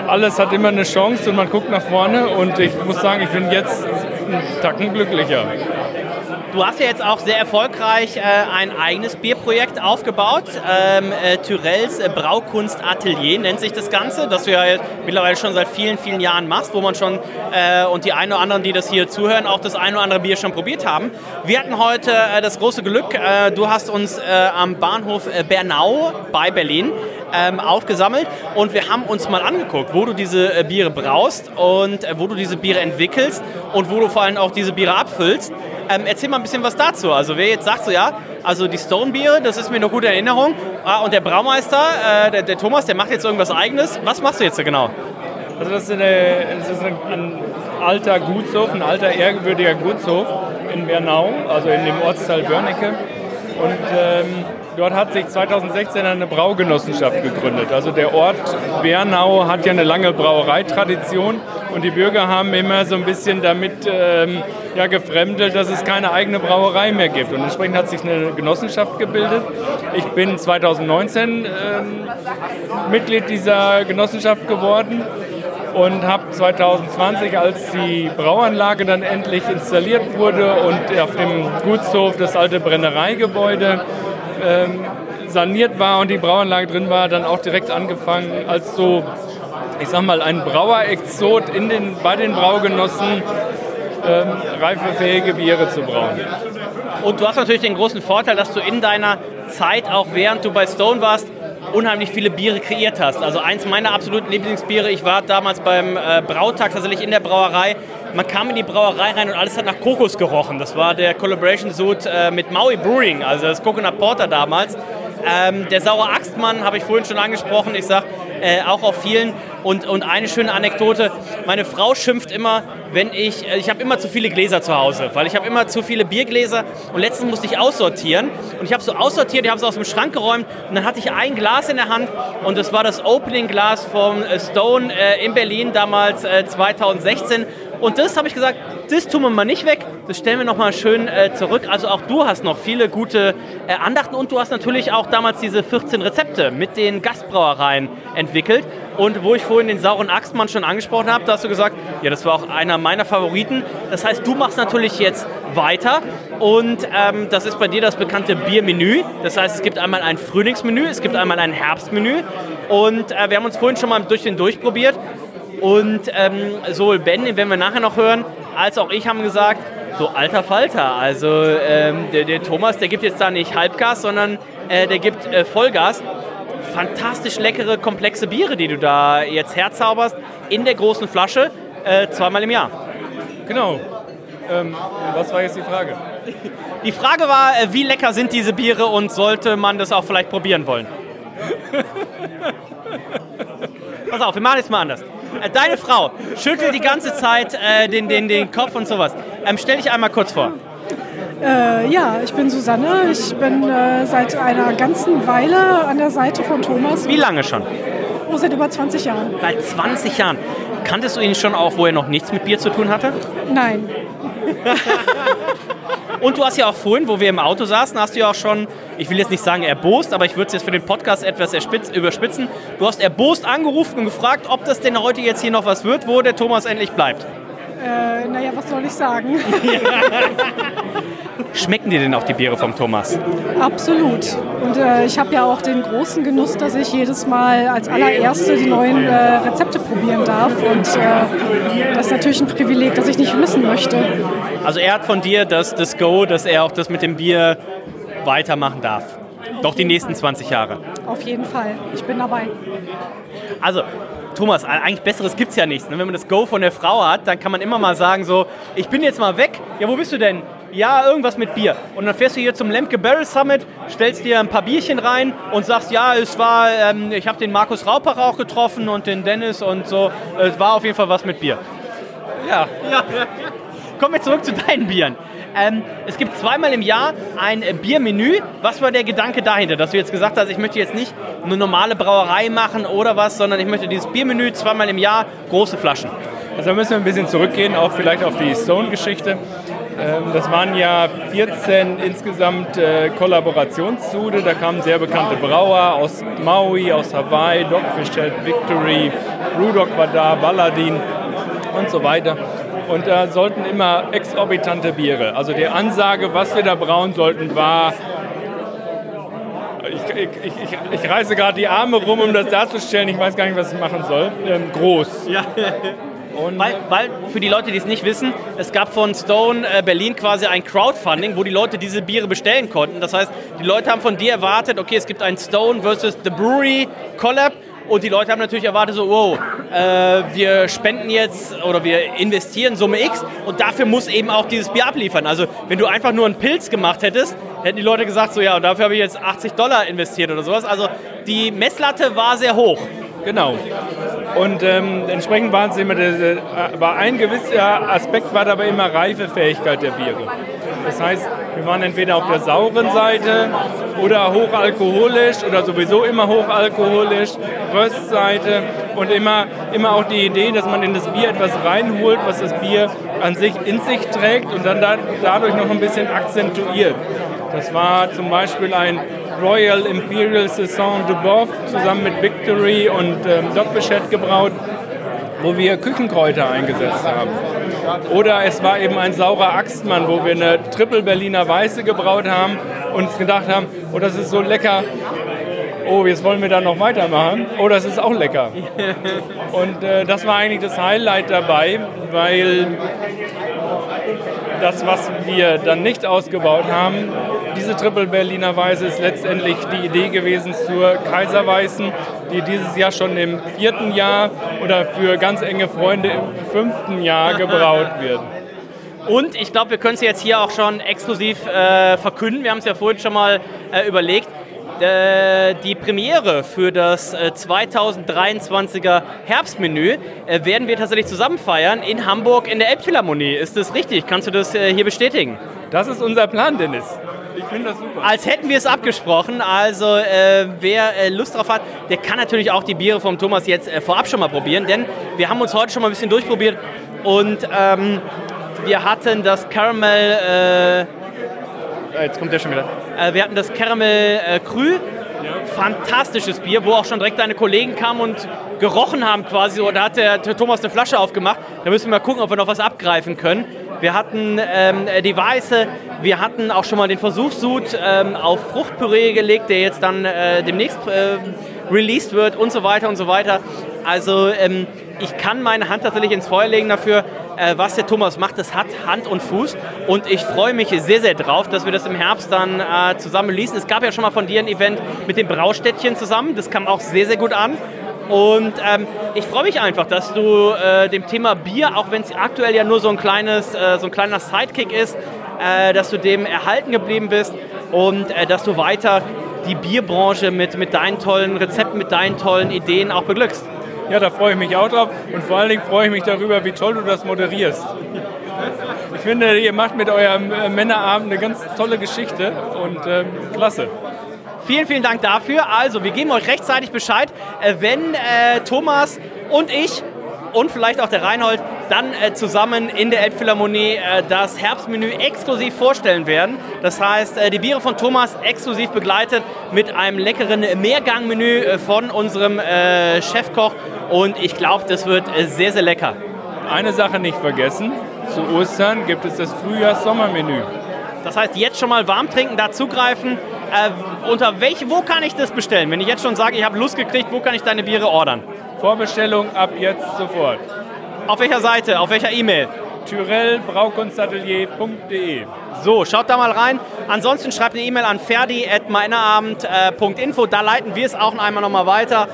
alles hat immer eine Chance und man guckt nach vorne und ich muss sagen, ich bin jetzt einen Tacken glücklicher. Du hast ja jetzt auch sehr erfolgreich äh, ein eigenes Bierprojekt aufgebaut. Ähm, äh, Tyrells äh, Braukunst Atelier nennt sich das Ganze, das du ja mittlerweile schon seit vielen, vielen Jahren machst, wo man schon äh, und die einen oder anderen, die das hier zuhören, auch das eine oder andere Bier schon probiert haben. Wir hatten heute äh, das große Glück, äh, du hast uns am Bahnhof Bernau bei Berlin ähm, aufgesammelt und wir haben uns mal angeguckt, wo du diese Biere braust und wo du diese Biere entwickelst und wo du vor allem auch diese Biere abfüllst. Ähm, erzähl mal ein bisschen was dazu. Also wer jetzt sagt so, ja, also die Stone-Biere, das ist mir eine gute Erinnerung. Ah, und der Braumeister, äh, der, der, Thomas, der macht jetzt irgendwas Eigenes. Was machst du jetzt genau? Also das ist, eine, das ist ein, ein, alter Gutshof, ein alter ehrwürdiger Gutshof in Bernau, also in dem Ortsteil Börnecke. Und ähm, dort hat sich 2016 eine Braugenossenschaft gegründet. Also der Ort Bernau hat ja eine lange Brauereitradition und die Bürger haben immer so ein bisschen damit ähm, ja, gefremdelt, dass es keine eigene Brauerei mehr gibt. Und entsprechend hat sich eine Genossenschaft gebildet. Ich bin 2019 ähm, Mitglied dieser Genossenschaft geworden und habe 2020, als die Brauanlage dann endlich installiert wurde und auf dem Gutshof das alte Brennereigebäude ähm, saniert war und die Brauanlage drin war, dann auch direkt angefangen als so, ich sag mal, ein Brauerexot in den, bei den Braugenossen ähm, reifefähige Biere zu brauen. Und du hast natürlich den großen Vorteil, dass du in deiner Zeit, auch während du bei Stone warst, unheimlich viele Biere kreiert hast. Also eins meiner absoluten Lieblingsbiere, ich war damals beim äh, Brautag tatsächlich in der Brauerei. Man kam in die Brauerei rein und alles hat nach Kokos gerochen. Das war der Collaboration Suit äh, mit Maui Brewing, also das Coconut Porter damals. Ähm, der saure Axtmann habe ich vorhin schon angesprochen. Ich sage äh, auch auf vielen. Und, und eine schöne Anekdote: Meine Frau schimpft immer, wenn ich. Äh, ich habe immer zu viele Gläser zu Hause, weil ich habe immer zu viele Biergläser. Und letztens musste ich aussortieren. Und ich habe so aussortiert, ich habe es aus dem Schrank geräumt. Und dann hatte ich ein Glas in der Hand. Und das war das Opening-Glas vom äh, Stone äh, in Berlin damals 2016. Und das habe ich gesagt, das tun wir mal nicht weg, das stellen wir nochmal schön äh, zurück. Also auch du hast noch viele gute äh, Andachten und du hast natürlich auch damals diese 14 Rezepte mit den Gastbrauereien entwickelt. Und wo ich vorhin den sauren Axtmann schon angesprochen habe, da hast du gesagt, ja, das war auch einer meiner Favoriten. Das heißt, du machst natürlich jetzt weiter und ähm, das ist bei dir das bekannte Biermenü. Das heißt, es gibt einmal ein Frühlingsmenü, es gibt einmal ein Herbstmenü und äh, wir haben uns vorhin schon mal durch den durchprobiert und ähm, sowohl Ben, den werden wir nachher noch hören, als auch ich haben gesagt, so alter Falter. Also ähm, der, der, Thomas, der gibt jetzt da nicht Halbgas, sondern äh, der gibt äh, Vollgas. Fantastisch leckere, komplexe Biere, die du da jetzt herzauberst, in der großen Flasche, äh, zweimal im Jahr. Genau. Ähm, was war jetzt die Frage? Die Frage war, äh, wie lecker sind diese Biere und sollte man das auch vielleicht probieren wollen? Pass auf, wir machen es mal anders. Äh, Deine Frau schüttelt die ganze Zeit äh, den, den, den Kopf und sowas. Ähm, stell dich einmal kurz vor. Äh, ja, ich bin Susanne. Ich bin äh, seit einer ganzen Weile an der Seite von Thomas. Wie lange schon? Oh, seit über 20 Jahren. Seit 20 Jahren. Kanntest du ihn schon auch, wo er noch nichts mit Bier zu tun hatte? Nein. Und du hast ja auch vorhin, wo wir im Auto saßen, hast du ja auch schon, ich will jetzt nicht sagen erbost, aber ich würde es jetzt für den Podcast etwas erspitz, überspitzen. Du hast erbost angerufen und gefragt, ob das denn heute jetzt hier noch was wird, wo der Thomas endlich bleibt. Äh, naja, was soll ich sagen? Schmecken dir denn auch die Biere vom Thomas? Absolut. Und äh, ich habe ja auch den großen Genuss, dass ich jedes Mal als allererste die neuen äh, Rezepte probieren darf. Und äh, das ist natürlich ein Privileg, das ich nicht missen möchte. Also er hat von dir das, das Go, dass er auch das mit dem Bier weitermachen darf. Doch die nächsten 20 Jahre. Auf jeden Fall. Ich bin dabei. Also, Thomas, eigentlich Besseres gibt es ja nichts. ne? Wenn man das Go von der Frau hat, dann kann man immer mal sagen so, ich bin jetzt mal weg. Ja, wo bist du denn? Ja, irgendwas mit Bier. Und dann fährst du hier zum Lemke Barrel Summit, stellst dir ein paar Bierchen rein und sagst, ja, es war, ähm, ich habe den Markus Raupach auch getroffen und den Dennis und so. Es war auf jeden Fall was mit Bier. Ja. ja. Kommen wir zurück zu deinen Bieren. Ähm, es gibt zweimal im Jahr ein Biermenü. Was war der Gedanke dahinter, dass du jetzt gesagt hast, ich möchte jetzt nicht eine normale Brauerei machen oder was, sondern ich möchte dieses Biermenü zweimal im Jahr, große Flaschen. Also da müssen wir ein bisschen zurückgehen, auch vielleicht auf die Stone-Geschichte. Ähm, Das waren ja 14 insgesamt äh, Kollaborationssude. Da kamen sehr bekannte Brauer aus Maui, aus Hawaii, Dogfish Head, Victory, Brewdog war da, Baladin und so weiter. Und da sollten immer exorbitante Biere. Also die Ansage, was wir da brauen sollten, war ich, ich, ich, ich reiße gerade die Arme rum, um das darzustellen. Ich weiß gar nicht, was ich machen soll. Ähm, groß. Ja. weil, weil für die Leute, die es nicht wissen, es gab von Stone äh, Berlin quasi ein Crowdfunding, wo die Leute diese Biere bestellen konnten. Das heißt, die Leute haben von dir erwartet, okay, es gibt ein Stone versus The Brewery Collab. Und die Leute haben natürlich erwartet, so, wow, äh, wir spenden jetzt oder wir investieren Summe X und dafür muss eben auch dieses Bier abliefern. Also, wenn du einfach nur einen Pilz gemacht hättest, hätten die Leute gesagt, so, ja, und dafür habe ich jetzt 80 Dollar investiert oder sowas. Also, die Messlatte war sehr hoch. Genau. Und ähm, entsprechend waren es immer, der, war ein gewisser Aspekt war dabei immer Reifefähigkeit der Biere. Das heißt, wir waren entweder auf der sauren Seite oder hochalkoholisch oder sowieso immer hochalkoholisch, Röstseite und immer, immer auch die Idee, dass man in das Bier etwas reinholt, was das Bier an sich in sich trägt und dann da, dadurch noch ein bisschen akzentuiert. Das war zum Beispiel ein Royal Imperial Saison de Boeuf zusammen mit Victory und ähm, Head gebraut, wo wir Küchenkräuter eingesetzt haben. Oder es war eben ein saurer Axtmann, wo wir eine Triple Berliner Weiße gebraut haben und uns gedacht haben, oh, das ist so lecker. Oh, jetzt wollen wir da noch weitermachen. Oh, das ist auch lecker. Und äh, das war eigentlich das Highlight dabei, weil das, was wir dann nicht ausgebaut haben, diese Triple Berliner Weiße ist letztendlich die Idee gewesen zur Kaiserweißen, die dieses Jahr schon im vierten Jahr oder für ganz enge Freunde im fünften Jahr gebraut wird. Und ich glaube, wir können es jetzt hier auch schon exklusiv äh, verkünden. Wir haben es ja vorhin schon mal äh, überlegt. Äh, die Premiere für das äh, 2023er Herbstmenü äh, werden wir tatsächlich zusammen feiern in Hamburg in der Elbphilharmonie. Ist das richtig? Kannst du das äh, hier bestätigen? Das ist unser Plan, Dennis. Ich finde das super. Als hätten wir es abgesprochen. Also äh, wer äh, Lust drauf hat, der kann natürlich auch die Biere vom Thomas jetzt äh, vorab schon mal probieren, denn wir haben uns heute schon mal ein bisschen durchprobiert und ähm, wir hatten das Caramel. Äh, jetzt kommt der schon wieder. Äh, wir hatten das Caramel äh, Cru. Fantastisches Bier, wo auch schon direkt deine Kollegen kamen und gerochen haben quasi. Da hat der, der Thomas eine Flasche aufgemacht. Da müssen wir mal gucken, ob wir noch was abgreifen können. Wir hatten ähm, die Weiße, wir hatten auch schon mal den Versuchssud ähm, auf Fruchtpüree gelegt, der jetzt dann äh, demnächst äh, released wird und so weiter und so weiter. Also ähm, ich kann meine Hand tatsächlich ins Feuer legen dafür, äh, was der Thomas macht. Das hat Hand und Fuß und ich freue mich sehr, sehr drauf, dass wir das im Herbst dann äh, zusammen releasen. Es gab ja schon mal von dir ein Event mit dem Braustädtchen zusammen. Das kam auch sehr, sehr gut an. Und ähm, ich freue mich einfach, dass du äh, dem Thema Bier, auch wenn es aktuell ja nur so ein, kleines, äh, so ein kleiner Sidekick ist, äh, dass du dem erhalten geblieben bist und äh, dass du weiter die Bierbranche mit, mit deinen tollen Rezepten, mit deinen tollen Ideen auch beglückst. Ja, da freue ich mich auch drauf und vor allen Dingen freue ich mich darüber, wie toll du das moderierst. Ich finde, ihr macht mit eurem äh, Männerabend eine ganz tolle Geschichte und äh, klasse. Vielen, vielen Dank dafür. Also, wir geben euch rechtzeitig Bescheid, äh, wenn äh, Thomas und ich und vielleicht auch der Reinhold dann äh, zusammen in der Elbphilharmonie äh, das Herbstmenü exklusiv vorstellen werden. Das heißt, äh, die Biere von Thomas exklusiv begleitet mit einem leckeren Mehrgangmenü äh, von unserem äh, Chefkoch und ich glaube, das wird sehr, sehr lecker. Eine Sache nicht vergessen, zu Ostern gibt es das Frühjahrs-Sommermenü. Das heißt, jetzt schon mal warm trinken, da zugreifen. Äh, unter welche, wo kann ich das bestellen? Wenn ich jetzt schon sage, ich habe Lust gekriegt, wo kann ich deine Biere ordern? Vorbestellung ab jetzt sofort. Auf welcher Seite? Auf welcher E-Mail? tyrellbraukunstatelier.de So, schaut da mal rein. Ansonsten schreibt eine E-Mail an ferdi.meinerabend.info. Da leiten wir es auch einmal nochmal weiter.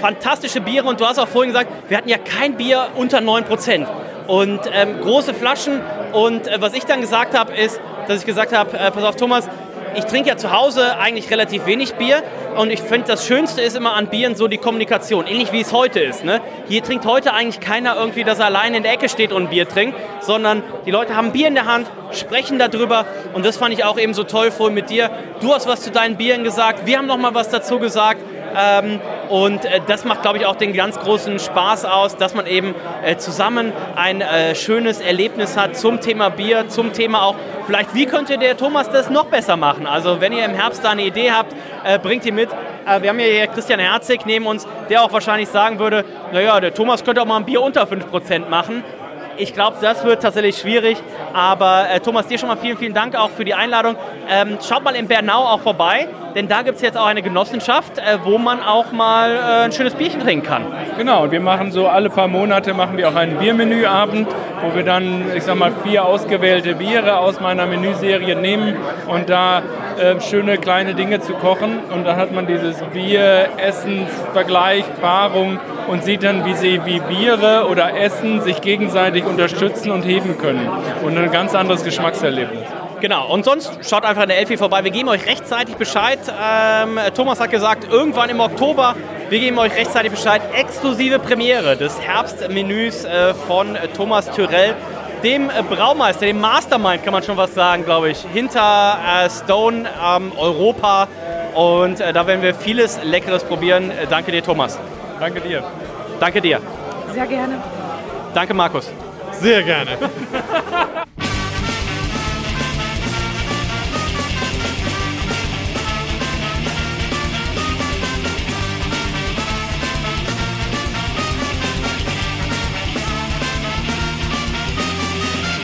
Fantastische Biere und du hast auch vorhin gesagt, wir hatten ja kein Bier unter 9%. Und ähm, große Flaschen. Und äh, was ich dann gesagt habe, ist, dass ich gesagt habe, äh, pass auf Thomas, ich trinke ja zu Hause eigentlich relativ wenig Bier und ich finde, das Schönste ist immer an Bieren so die Kommunikation, ähnlich wie es heute ist. Ne? Hier trinkt heute eigentlich keiner irgendwie, dass er allein in der Ecke steht und ein Bier trinkt, sondern die Leute haben Bier in der Hand, sprechen darüber und das fand ich auch eben so toll vorhin mit dir. Du hast was zu deinen Bieren gesagt, wir haben noch mal was dazu gesagt. Ähm, und äh, das macht, glaube ich, auch den ganz großen Spaß aus, dass man eben äh, zusammen ein äh, schönes Erlebnis hat zum Thema Bier, zum Thema auch, vielleicht, wie könnte der Thomas das noch besser machen? Also, wenn ihr im Herbst da eine Idee habt, bringt die mit. Wir haben hier Christian Herzig neben uns, der auch wahrscheinlich sagen würde, naja, der Thomas könnte auch mal ein Bier unter 5% machen. Ich glaube, das wird tatsächlich schwierig. Aber äh, Thomas, dir schon mal vielen, vielen Dank auch für die Einladung. Ähm, schaut mal in Bernau auch vorbei, denn da gibt es jetzt auch eine Genossenschaft, äh, wo man auch mal äh, ein schönes Bierchen trinken kann. Genau, und wir machen so alle paar Monate machen wir auch einen Biermenüabend, wo wir dann, ich sag mal, vier ausgewählte Biere aus meiner Menüserie nehmen und da äh, schöne kleine Dinge zu kochen. Und dann hat man dieses Bier, Essens, Vergleich, Paarung und sieht dann, wie sie wie Biere oder Essen sich gegenseitig unterstützen und heben können. Und ein ganz anderes Geschmackserlebnis. Genau, und sonst schaut einfach in der Elfi vorbei. Wir geben euch rechtzeitig Bescheid. Ähm, Thomas hat gesagt, irgendwann im Oktober, wir geben euch rechtzeitig Bescheid. Exklusive Premiere des Herbstmenüs äh, von Thomas Tyrell, dem äh, Braumeister, dem Mastermind, kann man schon was sagen, glaube ich, hinter äh, Stone ähm, Europa. Und äh, da werden wir vieles Leckeres probieren. Äh, danke dir, Thomas. Danke dir. Danke dir. Sehr gerne. Danke, Markus. Sehr gerne.